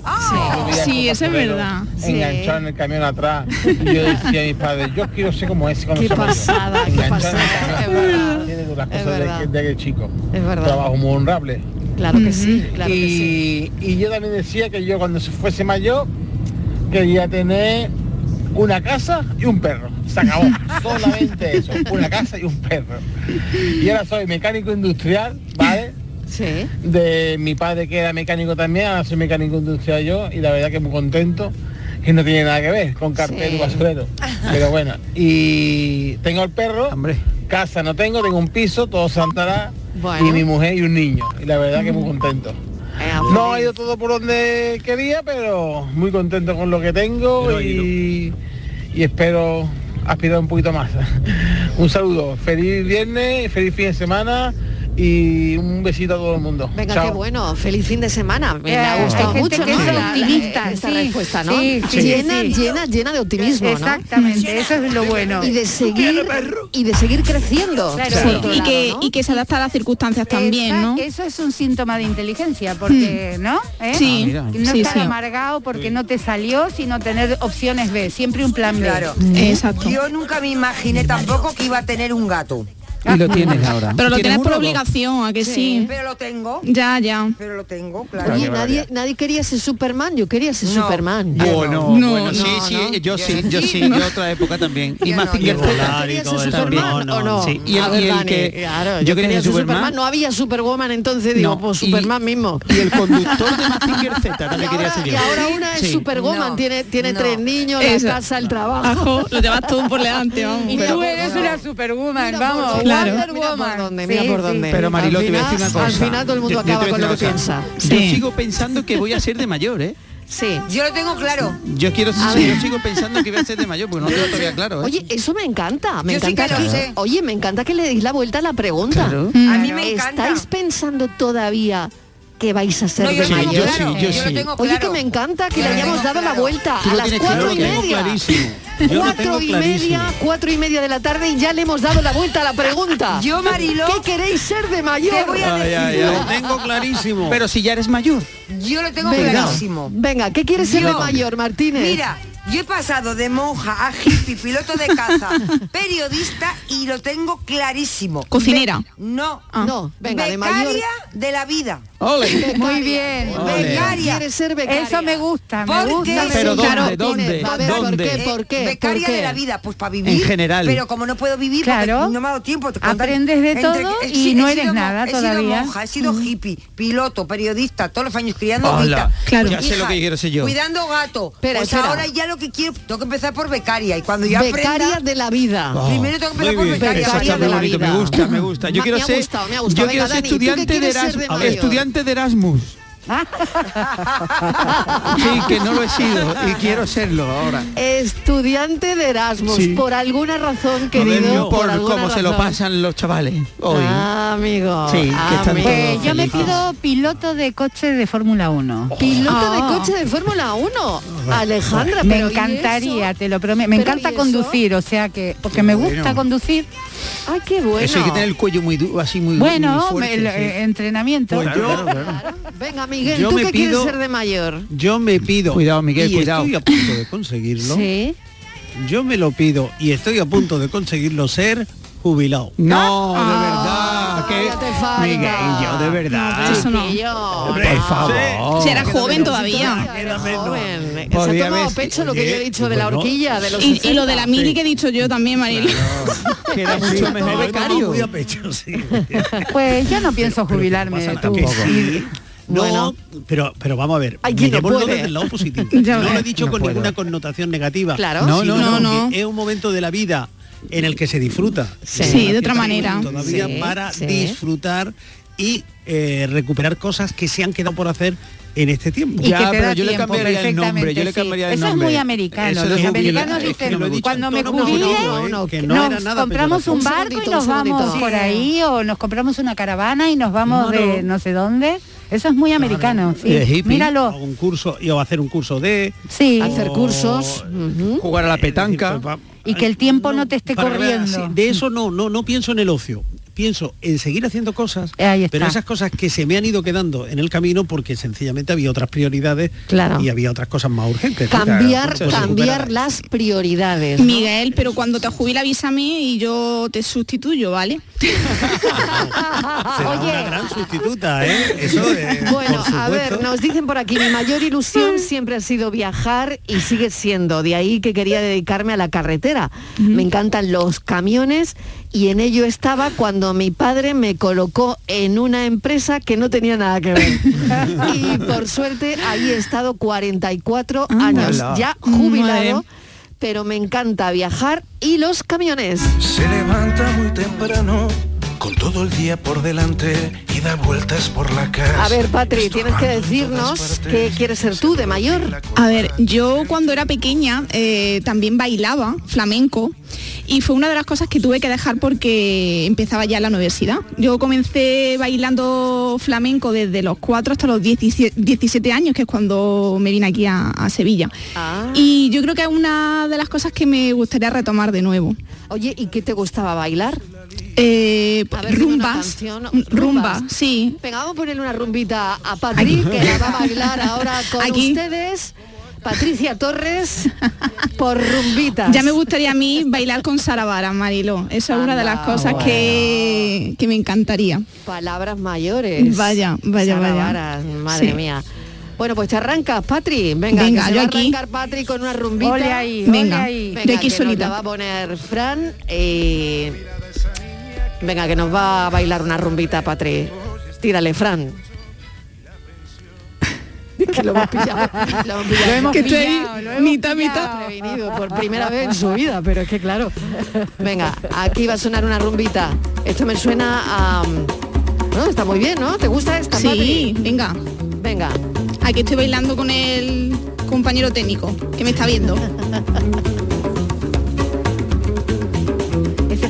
Veía Sí, con eso es verdad. Enganchado en el camión atrás. Y yo decía a mis padres, yo quiero ser como ese cuando Qué mayor". pasada, qué. Es verdad. Tiene las cosas de, de aquel chico. Es verdad. Trabajo muy honrable. Claro que sí, claro que y, y yo también decía que yo cuando se fuese mayor quería tener una casa y un perro. Se acabó. Solamente eso. Una casa y un perro. Y ahora soy mecánico industrial, ¿vale? Sí. De mi padre que era mecánico también, ahora soy mecánico industrial yo y la verdad que muy contento. Que no tiene nada que ver con cartero Sí. y basurero. Pero bueno. Y tengo el perro. Casa no tengo, tengo un piso, todo Santará. Bueno. Y mi mujer y un niño. Y la verdad que muy contento. No ha ido todo por donde quería, pero muy contento con lo que tengo y, y espero aspirar un poquito más. un saludo, feliz viernes, feliz fin de semana y un besito a todo el mundo. Venga, Chao. qué bueno. Feliz fin de semana. Me, Eh, ha gustado gente mucho que ¿no? es La- la- optimista, esta sí, respuesta, ¿no? sí, sí, llena, sí. llena, llena de optimismo, ¿no? Exactamente, eso es lo bueno. Y de seguir y de seguir creciendo. Claro. y lado, que, ¿no? y que se adapta a las circunstancias también, ¿no? Eso es un síntoma de inteligencia, porque, ¿no? ¿Eh? Sí. Ah, no Sí, estar sí. amargado porque no te salió, sino tener opciones B, siempre un plan B. Claro. Yo nunca me imaginé tampoco que iba a tener un gato. Y lo tienes ahora. Pero lo ¿Tienes por obligación, ¿a que sí? Pero lo tengo. Ya, ya. Pero lo tengo, claro. Oye, nadie, nadie quería ser Superman, yo quería ser No. Superman. Bueno, No, bueno, no, sí, sí, no. yo sí, yo sí, Sí. de otra época también. Y más ¿Tú querías ser Superman o no? Sí, y el, y el Dani, que claro, yo quería ser Superman. Superman, no había Superwoman entonces, digo, No, pues y- Superman mismo. Y el conductor de Mazinger Z también quería ser Y yo. ahora una es Sí. Superwoman, No, tiene, tiene no. tres niños, la casa, el trabajo. Ajo, lo llevas todo por delante, vamos. Y tú eres una superwoman, Mira Mira por Sí, por dónde. Pero Mariló, Al te voy a decir final- una cosa. Al final todo el mundo Yo- acaba con lo que piensa. Yo sigo pensando que voy a ser de mayor, ¿eh? Sí. Yo lo tengo claro. Yo quiero A yo ver. sigo pensando que voy a ser de mayor, porque no lo tengo todavía claro, ¿eh? Oye, eso me encanta, me Yo sí encanta que lo sé. Oye, me encanta que le deis la vuelta a la pregunta. Claro. A mí me encanta. ¿Estáis pensando todavía que vais a ser No, yo de sí, mayor? yo sí, yo Yo lo sí. tengo Oye, que me encanta que le hayamos dado la vuelta a las cuatro claro, y media. Cuatro y media, cuatro y media de la tarde y ya le hemos dado la vuelta a la pregunta. Yo, Mariló, ¿Qué queréis ser de mayor? Te voy a Ay, decir ay, yo. ay. Lo tengo clarísimo. Pero si ya eres mayor. Yo lo tengo Venga, clarísimo. venga, ¿qué quieres ser de Yo- mayor, Martínez? Mira, yo he pasado de monja a hippie, piloto de caza, periodista y lo tengo clarísimo. Cocinera. Be- no, No, venga, de becaria mayor. de la vida. Ole. Muy bien. Ole. Becaria. Quieres ser becaria. Eso me gusta, me ¿Por gusta. Pero. ¿dónde? ¿Dónde? A ver, ¿por qué? ¿Por qué? Becaria ¿Por de la vida, pues para vivir. En general. Pero como no puedo vivir, Claro. porque no me ha dado tiempo. Aprendes de todo he y si- no he eres sido nada he todavía. sido monja, he sido hippie, piloto, periodista, todos los años criando Hola. Claro. Ya sé lo que quiero ser yo. Cuidando gato. Espera, pues ahora ya lo que quiero, tengo que empezar por becaria. Y cuando ya Becaria aprenda, de la vida. Oh. primero tengo que empezar por becaria. Eso Becaria está de muy la bonito, vida. me gusta, me gusta. Yo Me- quiero ser, gustado, me ha gustado. yo quiero ser estudiante de Erasmus. Sí, que no lo he sido y quiero serlo ahora. Estudiante de Erasmus, Sí. por alguna razón, querido. por alguna cómo se lo pasan los chavales hoy. Ah, amigo. Sí, que están amigo. Eh, yo me pido piloto de coche de Fórmula 1. Piloto Ah. de coche de Fórmula 1. Alejandra, Me pero ¿y encantaría, te lo prometo. Me ¿Pero encanta conducir, o sea que, porque me gusta Bueno. conducir. Ay, qué bueno. Eso hay que tener el cuello muy duro, así muy Bueno, muy fuerte, me- el, sí. eh, entrenamiento. Yo, Venga, Miguel, Yo ¿tú me qué quieres pido- ser de mayor? yo me pido. Cuidado, Miguel, y cuidado. Estoy a punto de conseguirlo. Sí. Yo me lo pido y estoy a punto de conseguirlo ser jubilado. No, de Ah. verdad. que Miguel y yo de verdad. Eso no. Por favor. Si era joven todavía. Joven. Se ha tomado pecho lo que yo he dicho de la horquilla, de los Y, y lo de 60. la mili que he dicho yo también, Marilo. Que era mucho mejor becario. Pues yo no pienso jubilarme. tú. tampoco. No, Bueno. pero pero vamos a ver, Hay quien no puede. desde el lado positivo. Ya no lo he dicho No con puedo. ninguna connotación negativa. Claro. no, Sí, no, no, no, no. es un momento de la vida en el que se disfruta. Sí. De otra manera. Todavía Sí, para sí. disfrutar y eh, recuperar cosas que se han quedado por hacer en este tiempo. Y que te da tiempo, perfectamente, sí. Eso es muy americano. Eso Los es muy- americanos es que dicen, lo cuando me jubile, ¿eh? no nos nada compramos un barco y segundito, nos vamos por ahí o nos compramos una caravana y nos vamos No, de no. no sé dónde. Eso es muy americano. sí. de hippie, Míralo. o un curso y o hacer un curso de Sí. Hacer cursos. jugar a la petanca Y que el tiempo no te esté corriendo. de eso no, no, no pienso en el ocio. Pienso en seguir haciendo cosas, pero esas cosas que se me han ido quedando en el camino porque sencillamente había otras prioridades Claro. y había otras cosas más urgentes. Cambiar, cambiar las prioridades. ¿no? Miguel, pero cuando te jubila avísame y yo te sustituyo, ¿vale? Será una gran sustituta, ¿eh? Eso es, Bueno, a ver, nos dicen por aquí, mi mayor ilusión siempre ha sido viajar y sigue siendo, de ahí que quería dedicarme a la carretera. Me encantan los camiones y en ello estaba cuando mi padre me colocó en una empresa que no tenía nada que ver. y por suerte ahí he estado 44 años, Anda. ya jubilado, Madre. pero me encanta viajar y los camiones. Se levanta muy temprano, con todo el día por delante y da vueltas por la casa. A ver, Patri, tienes que decirnos qué quieres ser tú de mayor. A ver, yo cuando era pequeña eh, también bailaba flamenco y fue una de las cosas que tuve que dejar porque empezaba ya la universidad. Yo comencé bailando flamenco desde los 4 hasta los 17, 17 años, que es cuando me vine aquí a, a Sevilla. Y yo creo que es una de las cosas que me gustaría retomar de nuevo. Oye, ¿y qué te gustaba bailar? Eh, ver, rumbas, rumbas, rumbas. sí. Venga, vamos a ponerle una rumbita a Patri, que la va a bailar ahora con Aquí. ustedes. Patricia Torres, por rumbitas. Ya me gustaría a mí bailar con Sara Vara, Marilo. Esa es una de las Anda, cosas que, que me encantaría. Palabras mayores. Vaya, vaya, Sara vaya. Madre Sí. mía. Bueno, pues te arrancas, Patri. Venga, Venga, yo va aquí. a arrancar Patri con una rumbita. Ole ahí, Venga, ole ahí. de aquí que nos solita. la va a poner Fran y... Venga, que nos va a bailar una rumbita, Patri. Tírale, Fran. que lo hemos pillado. Lo hemos pillado. Lo hemos Que estoy ahí pillado, lo hemos mitad, pillado. mitad. Prevenido por primera vez en su vida, pero es que claro. Venga, aquí va a sonar una rumbita. Esto me suena a... No, está muy bien, ¿no? ¿Te gusta esta, Sí, Patri? venga. Venga. Aquí estoy bailando con el compañero técnico que me está viendo.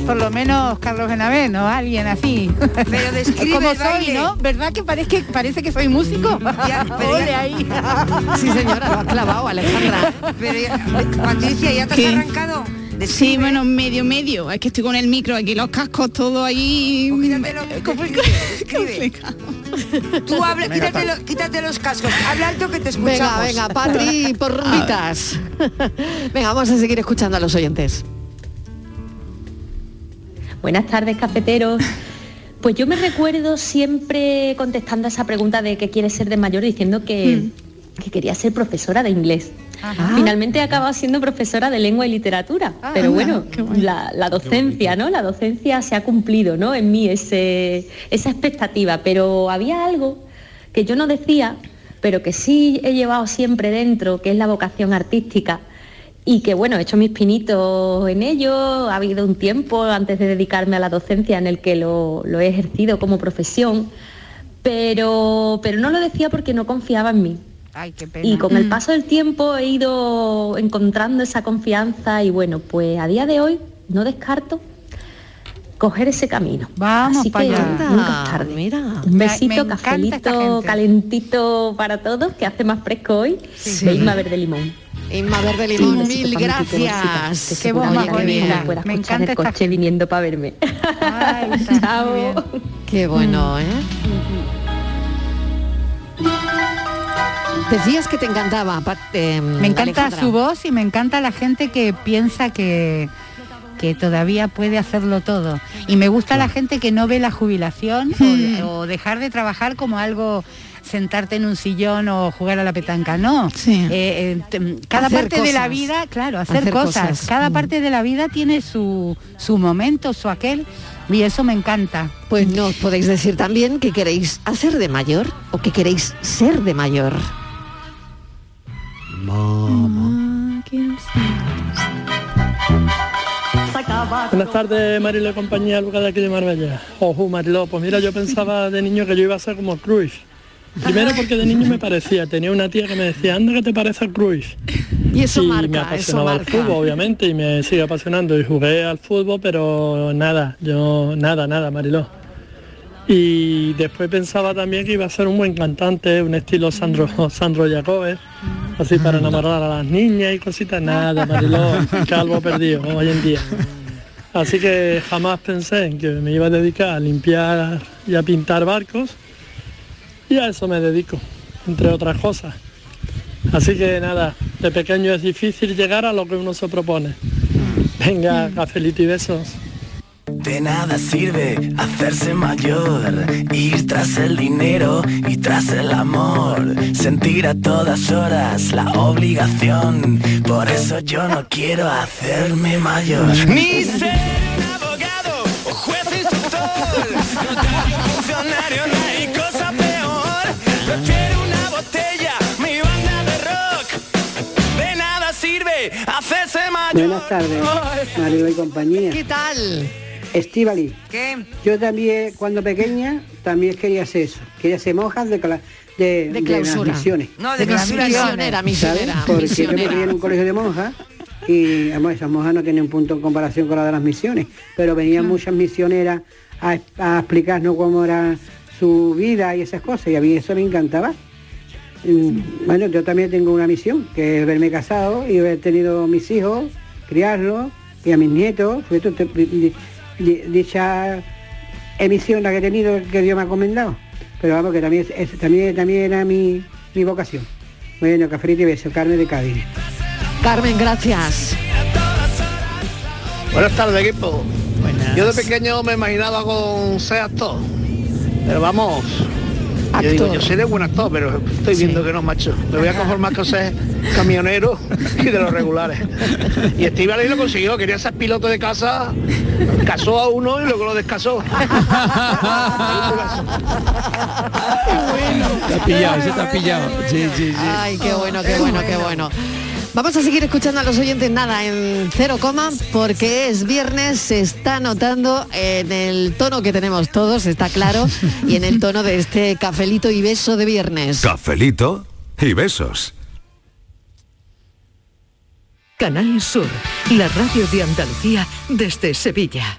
Por lo menos Carlos Benavent, ¿no? Alguien así. Pero describe Como el soy, baile. ¿no? ¿Verdad que parece que, parece que soy músico? Ya, pero Ole ya- ahí. Sí, señora, lo has clavado, Alejandra. Pero ya- Patricia, ¿ya te ¿Qué? has arrancado? Sí, bueno, medio, medio. Es que estoy con el micro, aquí los cascos todo ahí. Complicado. Tú habla, quítate, lo- quítate los cascos, habla alto que te escuchamos. Venga, venga, Patri, por rumbitas. Venga, vamos a seguir escuchando a los oyentes. Buenas tardes, cafeteros. Pues yo me recuerdo siempre contestando a esa pregunta de qué quieres ser de mayor diciendo que, que quería ser profesora de inglés. Finalmente he acabado siendo profesora de lengua y literatura, pero anda, bueno, la, la docencia, ¿no? La docencia se ha cumplido, ¿no? En mí ese, esa expectativa, pero había algo que yo no decía, pero que sí he llevado siempre dentro, que es la vocación artística y que bueno, he hecho mis pinitos en ello, ha habido un tiempo antes de dedicarme a la docencia en el que lo, lo he ejercido como profesión, pero, pero no lo decía porque no confiaba en mí. Ay, qué pena. Y con el paso del tiempo he ido encontrando esa confianza y bueno, pues a día de hoy no descarto coger ese camino. Vamos Así para que allá. nunca es tarde. Mira. Un besito, esta cafelito, calentito para todos, que hace más fresco hoy, Sí. de Isma Verde Limón. Inma Verde Limón, besito mil gracias. que Qué bomba bonita. me Me encanta el esta coche viniendo para verme. Ay, Chao. Qué bueno, ¿eh? Decías que te encantaba, eh, Me encanta Alejandra. su voz y me encanta la gente que piensa que, que todavía puede hacerlo todo. Y me gusta la gente que no ve la jubilación Hmm. o, o dejar de trabajar como algo sentarte en un sillón o jugar a la petanca, no. Sí. Eh, eh, te- cada Hacer parte de la vida, claro, hacer, Hacer cosas. cosas. Cada Mm. parte de la vida tiene su, su momento, su aquel, y eso me encanta. Pues nos podéis decir también qué queréis hacer de mayor o qué queréis ser de mayor. Buenas tardes, Marilo y compañía, Lucas de aquí de Marbella. Ojo, Marilo, pues mira, yo pensaba de niño que yo iba a ser como Cruz. Primero porque de niño me parecía, tenía una tía que me decía, anda que te parece a Cruz. Y eso me marca, eso apasionaba el marca. fútbol, obviamente, y me sigue apasionando. Y jugué al fútbol, pero nada, yo nada, nada, Mariló. Y después pensaba también que iba a ser un buen cantante, un estilo Sandro, Sandro Jacobes, así para enamorar a las niñas y cositas. Nada, Mariló, calvo perdido hoy en día. Así que jamás pensé en que me iba a dedicar a limpiar y a pintar barcos y a eso me dedico, entre otras cosas. Así que nada, de pequeño es difícil llegar a lo que uno se propone. Venga, cafelito y besos. De nada sirve hacerse mayor, ir tras el dinero y tras el amor, sentir a todas horas la obligación. Por eso yo no quiero hacerme mayor. Ni ser un abogado o juez instructor, funcionario, no hay cosa peor. Prefiero una botella, mi banda de rock. De nada sirve hacerse mayor. Buenas tardes, Marilo y compañía. ¿Qué tal? Estivali. ¿Qué? Yo también, cuando pequeña, también quería hacer eso. Quería ser monja de, cla- de, De de las misiones. No, de De clausura misionera, misionera, ¿sabes? Porque yo me misionera. crié en un colegio de monjas y además, esas monjas no tienen un punto en comparación con la de las misiones, pero venían muchas misioneras a, a explicarnos cómo era su vida y esas cosas y a mí eso me encantaba. Mm, Bueno, yo también tengo una misión, que es verme casado y haber tenido mis hijos, criarlos y a mis nietos, dicha emisión la que he tenido que Dios me ha encomendado. Pero vamos, que también, es- también, también era mi, mi vocación. Bueno, cafelito y beso, carne de Cádiz. Carmen, gracias. Buenas tardes, equipo. Yo de pequeño me imaginaba con ser actor. Pero vamos. Yo digo, yo seré buen actor, pero estoy viendo que no, macho. Me voy a conformar con ser camionero y de los regulares. Y Estivali lo consiguió, quería ser piloto de casa, casó a uno y luego lo descasó. Ha pillado, se ha pillado. Sí, sí, sí. Ay, qué bueno, qué bueno, qué bueno. Vamos a seguir escuchando a los oyentes nada en cero coma porque es viernes, se está notando en el tono que tenemos todos, está claro, y en el tono de este cafelito y beso de viernes. Cafelito y besos. Canal Sur, la radio de Andalucía desde Sevilla.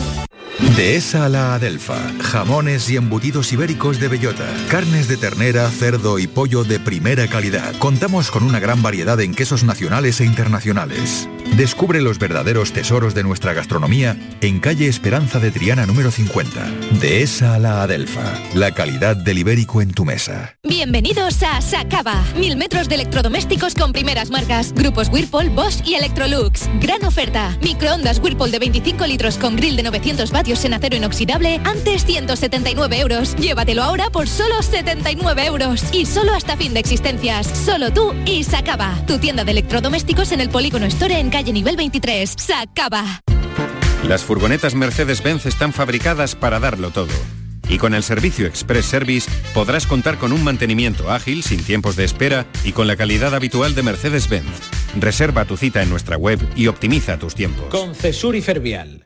Dehesa a la Adelfa. Jamones y embutidos ibéricos de bellota. Carnes de ternera, cerdo y pollo de primera calidad. Contamos con una gran variedad en quesos nacionales e internacionales. Descubre los verdaderos tesoros de nuestra gastronomía en calle Esperanza de Triana número 50. Dehesa a la Adelfa. La calidad del ibérico en tu mesa. Bienvenidos a Sacaba. Mil metros de electrodomésticos con primeras marcas. Grupos Whirlpool, Bosch y Electrolux. Gran oferta. Microondas Whirlpool de 25 litros con grill de 900 vatios en acero inoxidable. Antes 179 euros. Llévatelo ahora por solo 79 euros. Y solo hasta fin de existencias. Solo tú y Sacaba. Tu tienda de electrodomésticos en el Polígono Store en calle nivel 23. Sacaba. Las furgonetas Mercedes-Benz están fabricadas para darlo todo. Y con el servicio Express Service podrás contar con un mantenimiento ágil, sin tiempos de espera y con la calidad habitual de Mercedes-Benz. Reserva tu cita en nuestra web y optimiza tus tiempos. Concesur y Fervial,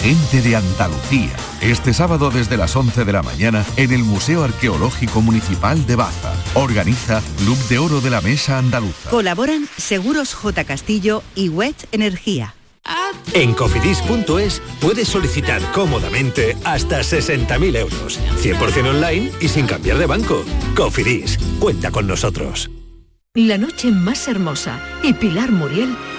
Gente de Andalucía. Este sábado desde las 11 de la mañana en el Museo Arqueológico Municipal de Baza. Organiza Club de Oro de la Mesa Andaluza. Colaboran Seguros J. Castillo y Wet Energía. En cofidis.es puedes solicitar cómodamente hasta 60.000 euros, 100% online y sin cambiar de banco. Cofidis, cuenta con nosotros. La noche más hermosa y Pilar Muriel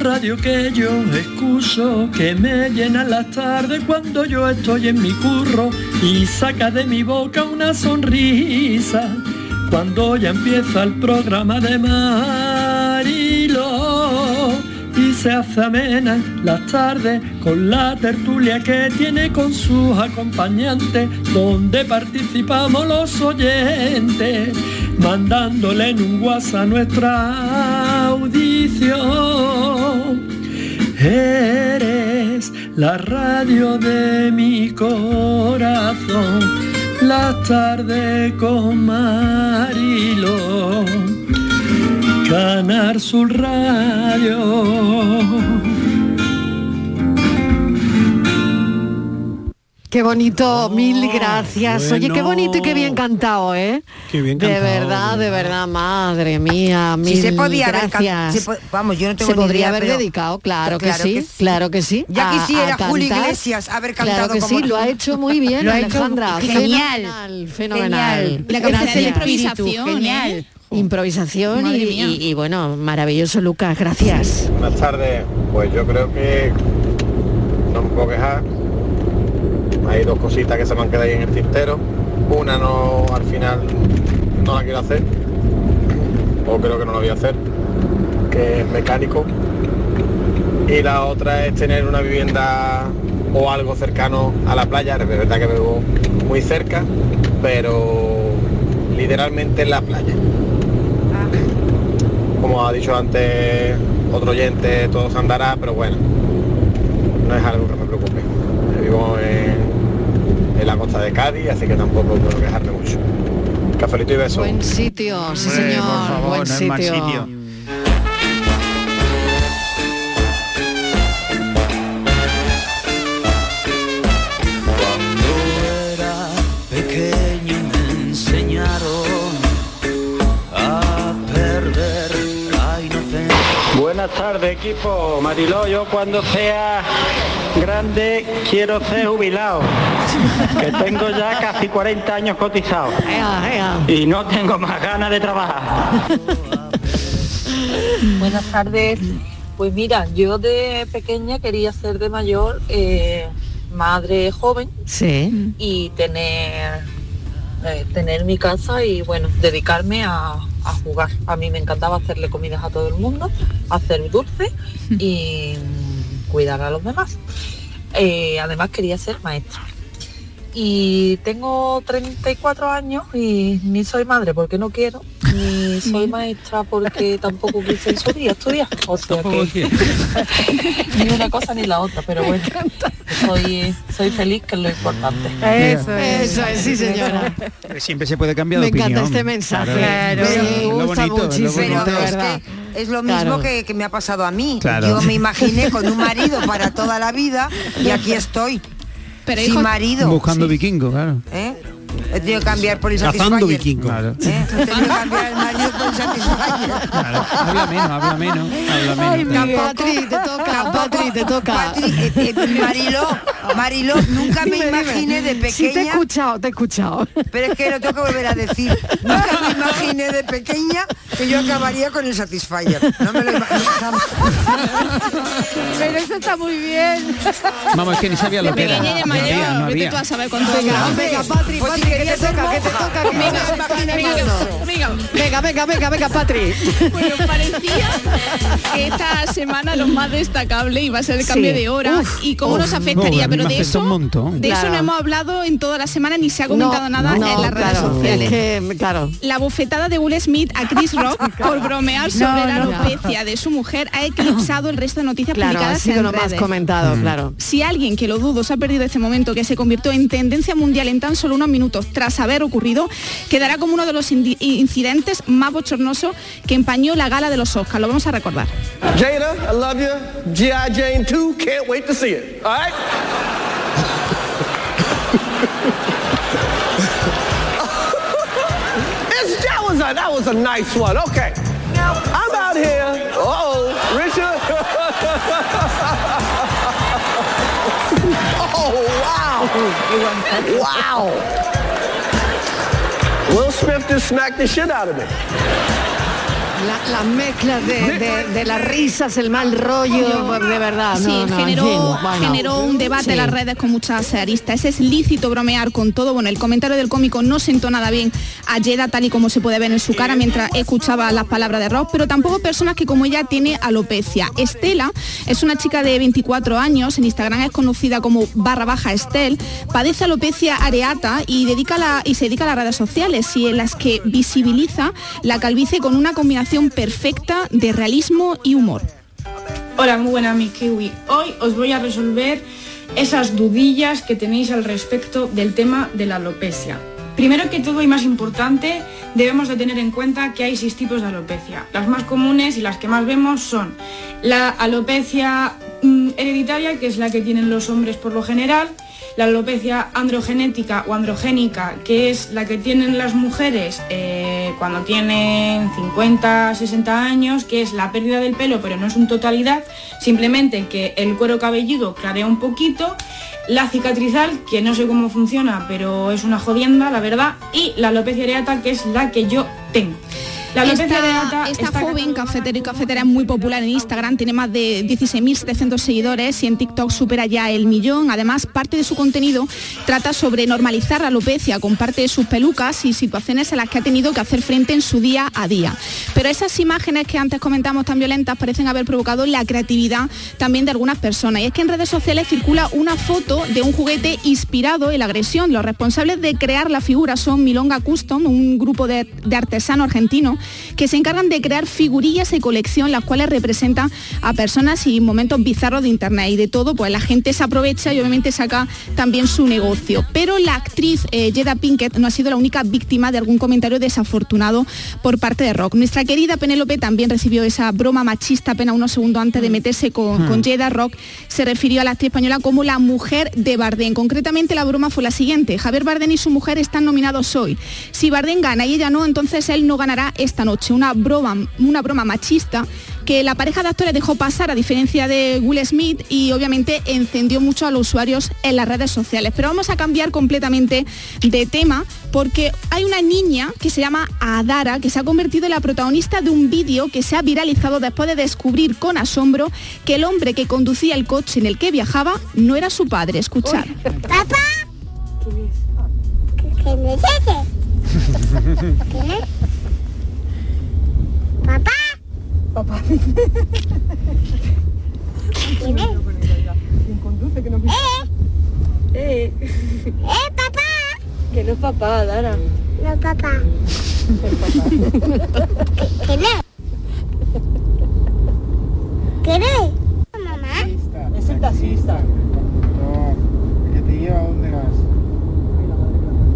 Radio que yo escucho, que me llena las tardes cuando yo estoy en mi curro y saca de mi boca una sonrisa. Cuando ya empieza el programa de Marilo y se hace amena las tardes con la tertulia que tiene con sus acompañantes, donde participamos los oyentes, mandándole en un WhatsApp nuestra audición. Eres la radio de mi corazón, la tarde con Marilo, Canar Sur Radio. Qué bonito, mil gracias. Oye, qué bonito y qué bien cantado, ¿eh? Qué bien De verdad, de verdad, madre mía, mil Si se podía gracias. se po- vamos, yo no tengo Se ni podría idea, haber pero- dedicado, claro, Claro que, sí, que sí. claro que sí. Ya a- quisiera a Julio. Iglesias haber Claro cantado que como sí, lo ha hecho muy bien, Lo ha hecho Alejandra. genial. Fenomenal, fenomenal. Genial. La capacidad de improvisación, genial. ¿eh? Improvisación y, mía. y- y bueno, maravilloso Lucas, gracias. Buenas tardes. Pues yo creo que no me puedo quejar. Hay dos cositas que se me han quedado ahí en el tintero. Una no, al final no la quiero hacer. O creo que no la voy a hacer. Que es mecánico. Y la otra es tener una vivienda o algo cercano a la playa. De verdad que vivo muy cerca, pero literalmente en la playa. Como ha dicho antes otro oyente, todo se andará, pero bueno, no es algo que me preocupe. En, la costa de Cádiz, así que tampoco puedo quejarme mucho. Cafelito y beso. Buen sitio, sí Hombre, señor, por favor, buen no mal sitio. sitio. Cuando era pequeño me enseñaron a perder la inocencia. Buenas tardes equipo, Mariló, yo cuando sea grande quiero ser jubilado, que tengo ya casi 40 años cotizados y no tengo más ganas de trabajar. Buenas tardes. Pues mira, yo de pequeña quería ser de mayor eh, madre joven Sí. y tener eh, tener mi casa y bueno, dedicarme a, a jugar. A mí me encantaba hacerle comidas a todo el mundo, hacer dulce y mm, cuidar a los demás. Eh, además quería ser maestra. Y tengo 34 años y ni soy madre porque no quiero, ni soy maestra porque tampoco quise en su día estudiar. O sea que ni una cosa ni la otra, pero bueno, soy, soy feliz que es lo importante. Eso es. Eso es, sí señora. Siempre se puede cambiar Me de opinión. encanta este mensaje. Claro. Me Es lo gusta bonito, es lo muchísimo, bonito. de Pero es verdad. que es lo mismo Claro. que, que me ha pasado a mí. Claro. Yo me imaginé con un marido para toda la vida y aquí estoy. Pero sin hijo- marido. Buscando vikingo, claro. ¿eh? He tenido que cambiar por el Cazando vikingo. Claro. ¿eh? He tenido que cambiar el marido el Satisfyer. Habla menos, habla menos, habla menos. Tampoco- Patri, te toca, Patri, te toca. Patri, eh, eh, Mariló, Mariló, nunca me Dime, dime. imaginé de pequeña. Sí, te he escuchado, te he escuchado. Pero es que lo tengo que volver a decir. Nunca me imaginé de pequeña que yo acabaría con el Satisfyer. No me lo imaginé. Pero eso está muy bien. Vamos, es que ni sabía lo que era. pequeña y de No había, mayor, no vete tú a saber cuánto Venga, venga, Patri, Pues si Patri, que te toca, que te toca, venga. Venga, venga, venga, venga, Patri. Bueno, parecía que esta semana lo más destacable iba a ser el cambio Sí. de hora Uf, y cómo uf. nos afectaría, pero de eso, un montón. de eso Claro. no hemos hablado en toda la semana ni se ha comentado No, nada no, en las redes claro, sociales. Es que, claro. La bofetada de Will Smith a Chris Rock por bromear sobre la no. alopecia de su mujer ha eclipsado el resto de noticias Claro, ha publicadas sido en lo más redes. comentado, claro. Si alguien que lo dudo se ha perdido este momento que se convirtió en tendencia mundial en tan solo unos minutos tras haber ocurrido, quedará como uno de los incidentes más bochornosos que empañó la gala de los Oscars. Lo vamos a recordar. Jada, I love you. G.I. Jane 2, can't wait to see it. All right? That, was a, nice one. Okay. Now, I'm out here. Uh-oh, Richard. oh, wow. Wow. Will Smith just smacked the shit out of me. La- las mezclas de, de- de las risas, el mal rollo, de verdad. Sí, no, no, en generó, fin, bueno. generó un debate Sí. en las redes con muchas aristas. Es lícito bromear con todo. Bueno, el comentario del cómico no sentó nada bien a Jeda, tal y como se puede ver en su cara mientras escuchaba las palabras de Rock, pero tampoco personas que como ella tiene alopecia. Estela es una chica de 24 años, en Instagram es conocida como barra baja Estel, padece alopecia areata y, dedica la, y se dedica a las redes sociales y en las que visibiliza la calvicie con una combinación perfecta de realismo y humor. Hola, muy buenas mi kiwi. Hoy os voy a resolver esas dudillas que tenéis al respecto del tema de la alopecia. Primero que todo y más importante, debemos de tener en cuenta que hay seis tipos de alopecia. Las más comunes y las que más vemos son la alopecia hereditaria, que es la que tienen los hombres por lo general, la alopecia androgenética o androgénica, que es la que tienen las mujeres eh, cuando tienen 50, 60 años, que es la pérdida del pelo, pero no es en totalidad, simplemente que el cuero cabelludo clarea un poquito, la cicatrizal, que no sé cómo funciona, pero es una jodienda, la verdad, y la alopecia areata, que es la que yo tengo. La esta, esta joven cafetero y cafetera es muy popular en Instagram, tiene más de 16.700 seguidores y en TikTok supera ya el millón. Además, parte de su contenido trata sobre normalizar la alopecia, comparte sus pelucas y situaciones en las que ha tenido que hacer frente en su día a día. Pero esas imágenes que antes comentamos tan violentas parecen haber provocado la creatividad también de algunas personas. Y es que en redes sociales circula una foto de un juguete inspirado en la agresión. Los responsables de crear la figura son Milonga Custom, un grupo de, de artesanos argentinos que se encargan de crear figurillas de colección, las cuales representan a personas y momentos bizarros de internet. Y de todo, pues la gente se aprovecha y obviamente saca también su negocio. Pero la actriz eh, Pinkett no ha sido la única víctima de algún comentario desafortunado por parte de Rock. Nuestra querida Penélope también recibió esa broma machista apenas unos segundos antes de meterse con, con Jada. Rock se refirió a la actriz española como la mujer de Bardem. Concretamente la broma fue la siguiente. Javier Bardem y su mujer están nominados hoy. Si Bardem gana y ella no, entonces él no ganará esta noche. Una broma, una broma machista que la pareja de actores dejó pasar a diferencia de Will Smith y obviamente encendió mucho a los usuarios en las redes sociales. Pero vamos a cambiar completamente de tema porque hay una niña que se llama Adara que se ha convertido en la protagonista de un vídeo que se ha viralizado después de descubrir con asombro que el hombre que conducía el coche en el que viajaba no era su padre. Escuchar. ¿Papá? ¿Quién es? ¿Quién es? ¿Papá? Papá. ¿Quién es? ¿Quién conduce que no Eh. Eh, papá. No es papá, Dara. No, papá. ¿Qué no? ¿Qué no? Mamá. Es el taxista. No, que te lleva a donde vas.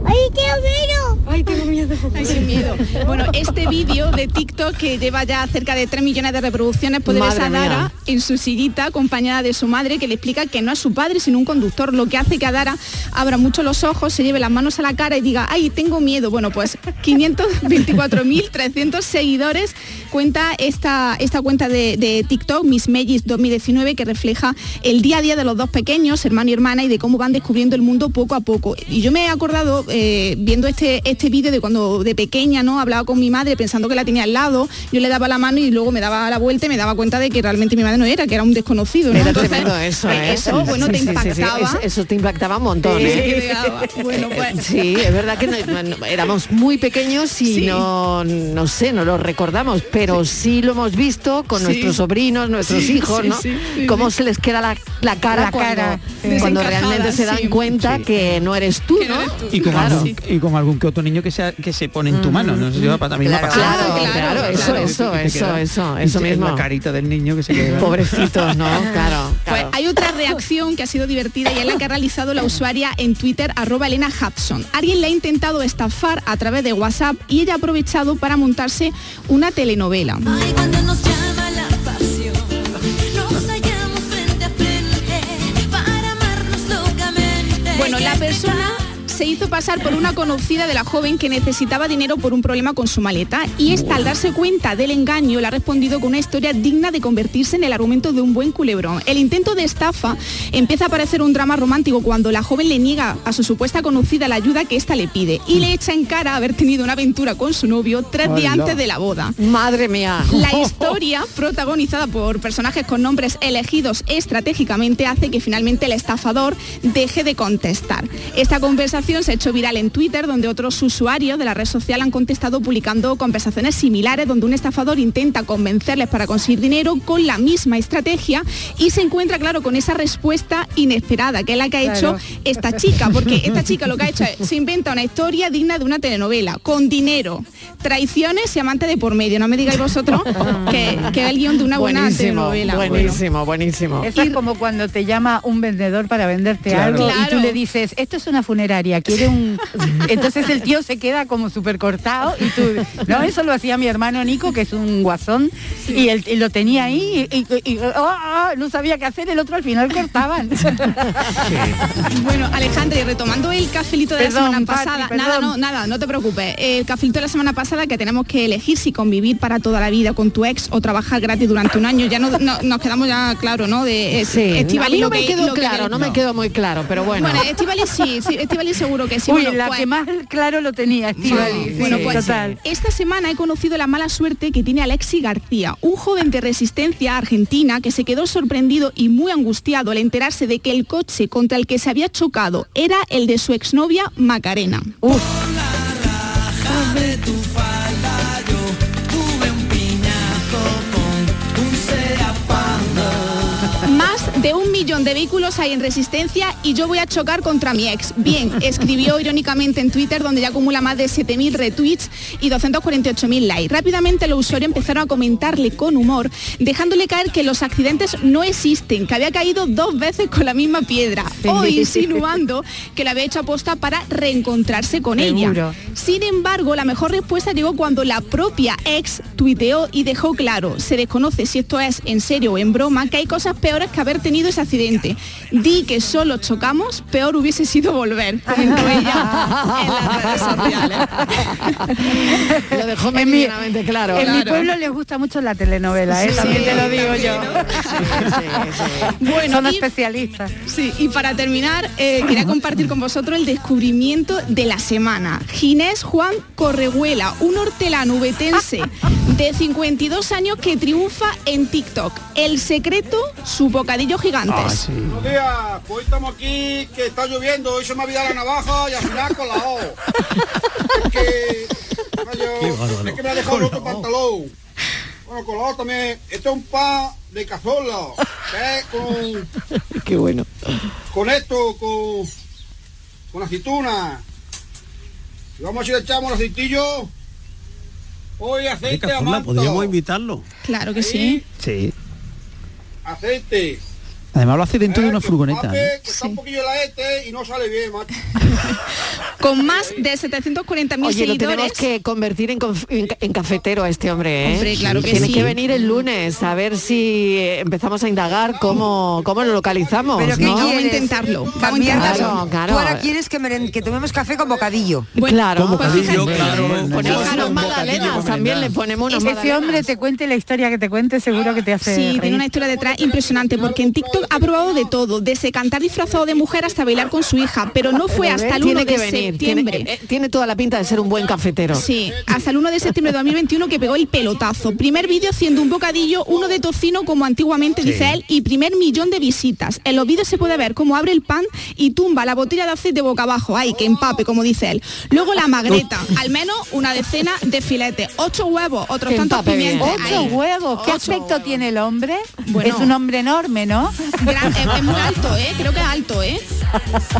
¡Ay, tengo miedo! Ay, tengo miedo. Ay, sin miedo. Bueno, este vídeo de TikTok que lleva ya cerca de 3 millones de reproducciones puede ver a Dara mía. en su sillita acompañada de su madre que le explica que no es su padre sino un conductor, lo que hace que a Dara abra mucho los ojos, se lleve las manos a la cara y diga, ay, tengo miedo. Bueno, pues 524.300 seguidores cuenta esta, esta cuenta de, de TikTok, Miss Mellis 2019, que refleja el día a día de los dos pequeños, hermano y hermana, y de cómo van descubriendo el mundo poco a poco. Y yo me he acordado, eh, viendo este, este vídeo de cuando de pequeña, ¿no? Hablaba con mi madre pensando que la tenía al lado, yo le daba la mano y luego me daba la vuelta y me daba cuenta de que realmente mi madre no era, que era un desconocido. ¿no? Era Entonces, tremendo eso, eh, ¿eh? Eso, bueno, Sí, te sí, sí, sí, impactaba. Eso, te impactaba un montón, Sí, ¿eh? Bueno, pues. Sí, es verdad que no- no- éramos muy pequeños y no, no sé, no lo recordamos, pero sí, lo hemos visto con Sí. nuestros sobrinos, nuestros Sí, hijos, sí, ¿no? sí, sí, Cómo sí. se les queda la, la cara La cuando, cara, cuando realmente se dan sí. cuenta que no eres tú, no ¿no? eres tú. Y con, Claro. algún, y con algún que otro niño que se, que se pone en tu mano, no sé si va para también Claro. Claro, Claro, claro, claro, eso, claro. eso, eso, eso, eso mismo. La carita del niño que se queda. Pobrecitos, ¿no? Claro, Pues claro. hay otra reacción que ha sido divertida y es la que ha realizado la usuaria en Twitter, arroba Elena Hudson. Alguien le ha intentado estafar a través de WhatsApp y ella ha aprovechado para montarse una telenovela. Ay, cuando nos llama la pasión, nos hallamos frente a frente para amarnos locamente. Bueno, la persona se hizo pasar por una conocida de la joven que necesitaba dinero por un problema con su maleta y esta al darse cuenta del engaño le ha respondido con una historia digna de convertirse en el argumento de un buen culebrón. El intento de estafa empieza a parecer un drama romántico cuando la joven le niega a su supuesta conocida la ayuda que ésta le pide y le echa en cara haber tenido una aventura con su novio tres días antes de la boda. Madre mía. La historia, protagonizada por personajes con nombres elegidos estratégicamente, hace que finalmente el estafador deje de contestar. Esta conversación se ha hecho viral en Twitter, donde otros usuarios de la red social han contestado publicando conversaciones similares, donde un estafador intenta convencerles para conseguir dinero con la misma estrategia y se encuentra, claro, con esa respuesta inesperada, que es la que ha Claro. hecho esta chica, porque esta chica lo que ha hecho es, se inventa una historia digna de una telenovela, con dinero, traiciones y amante de por medio. No me digáis vosotros que, que es el guion de una buena buenísimo, telenovela. Bueno. buenísimo, buenísimo. Eso es como cuando te llama un vendedor para venderte Claro. algo y tú le dices, esto es una funeraria, quiere un... Entonces el tío se queda como súper cortado y tú... No, eso lo hacía mi hermano Nico, que es un guasón, y, él, y lo tenía ahí y, y- y- oh, oh, no sabía qué hacer, el otro al final cortaban. Bueno, Alejandra, y retomando el cafelito de Perdón, la semana pasada, nada, no, nada, no te preocupes. El cafelito de la semana pasada que tenemos que elegir si convivir para toda la vida con tu ex o trabajar gratis durante un año. Ya no, no- nos quedamos ya claro, ¿no? De es- Sí, Estivali, a mí no me que- quedó que- claro, no me quedó muy claro, pero bueno. Bueno, Estivali sí, sí, Estivali seguro que sí. Uy, Bueno, la pues- que más claro lo tenía, Estivali. sí, Bueno, pues total. esta semana he conocido la mala suerte que tiene Alexi García, un joven de resistencia argentina que se quedó sorprendido y muy angustiado al enterarse de que el coche contra el que se había chocado era el de su exnovia Macarena. de tu millón de vehículos hay en resistencia y yo voy a chocar contra mi ex. Bien, escribió irónicamente en Twitter donde ya acumula más de 7.000 retweets y 248.000 likes. Rápidamente los usuarios empezaron a comentarle con humor, dejándole caer que los accidentes no existen, que había caído dos veces con la misma piedra o insinuando que lo había hecho aposta para reencontrarse con ella. Sin embargo, la mejor respuesta llegó cuando la propia ex tuiteó y dejó claro, se desconoce si esto es en serio o en broma, que hay cosas peores que haber tenido ese accidente. Di que solo chocamos, peor hubiese sido volver, comentó ella en las redes sociales. Lo dejó En mi, claro. en mi Claro. pueblo les gusta mucho la telenovela, ¿eh? Sí, también te lo digo también, yo. Bueno, Son y- especialistas. Sí, y para terminar, eh, quería compartir con vosotros el descubrimiento de la semana. Ginés Juan Correhuela, un hortelano ubetense de 52 años que triunfa en TikTok. El secreto, su bocadillo gigantes. Buenos días, pues hoy estamos aquí, que está lloviendo, hoy se me ha olvidado la navaja y al final con la O. Es que, coño, bárbaro. es que me ha dejado el otro pantalón. Bueno, con la O también, esto es un pan de cazola, que es con, Qué bueno. con esto, con, con aceituna, Y vamos a le echamos el aceitillo. Hoy aceite amato. podríamos invitarlo. Claro que sí. Sí. Aceite. Además lo hace dentro de una furgoneta. Pape, ¿eh? que está un poquillo la este y no sale bien, macho. Con más de 740.000 Oye, lo seguidores. tenemos que convertir en, en ca- en cafetero a este hombre, ¿eh? Hombre, claro que Tiene sí. que venir el lunes a ver si eh, empezamos a indagar cómo, cómo lo localizamos, Pero ¿qué ¿no? intentarlo, vamos a intentarlo. Claro, Tú ahora claro. quieres que, tomemos café con bocadillo. claro, Con bocadillo, pues, claro. Ponemos unas Un magdalenas, bocadillo también le ponemos unas Ese magdalenas. hombre te cuente la historia que te cuente, seguro que te hace Sí, reír. tiene una historia detrás impresionante porque en TikTok ha probado de todo, desde cantar disfrazado de mujer hasta bailar con su hija, pero no fue hasta el tiene 1 que de venir, septiembre. Tiene, eh, tiene toda la pinta de ser un buen cafetero. Sí, hasta el 1 de septiembre de 2021 que pegó el pelotazo. Primer vídeo haciendo un bocadillo, uno de tocino como antiguamente dice él, y primer millón de visitas. En los vídeos se puede ver cómo abre el pan y tumba la botella de aceite boca abajo. Ay, que empape, como dice él. Luego la magreta, al menos una decena de filetes. Ocho huevos, otros tantos bien. pimientos. Ocho huevos. ¿Qué ocho aspecto tiene el hombre? Bueno. Es un hombre enorme, ¿no? Gran- es, es muy alto, ¿eh? Creo que es alto, ¿eh?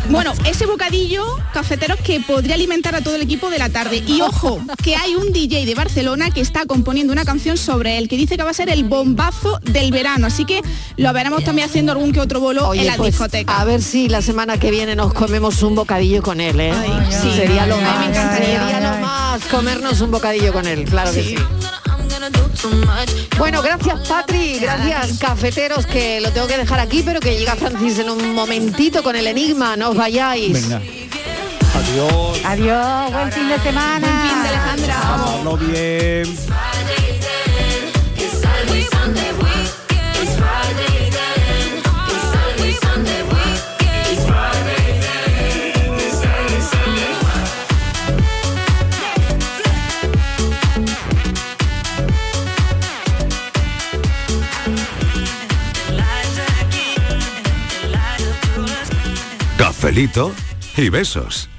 Bueno, ese bocadillo, cafeteros, que podría alimentar a todo el equipo de la tarde. Y ojo, que hay un DJ de Barcelona que está componiendo una canción sobre él, que dice que va a ser el bombazo del verano. Así que lo veremos también haciendo algún que otro bolo Oye, en la pues, discoteca. a ver si la semana que viene nos comemos un bocadillo con él, ¿eh? sí. sería lo Ay, me más, sería lo más comernos un bocadillo con él, claro que sí. Bueno, gracias Patri, gracias cafeteros, que lo tengo que dejar aquí, pero que llega Francis en un momentito con el enigma, no os vayáis. Venga. Adiós. Adiós, buen fin de semana. Buen fin de Alejandra. Pasarlo bien. Cafelito y besos.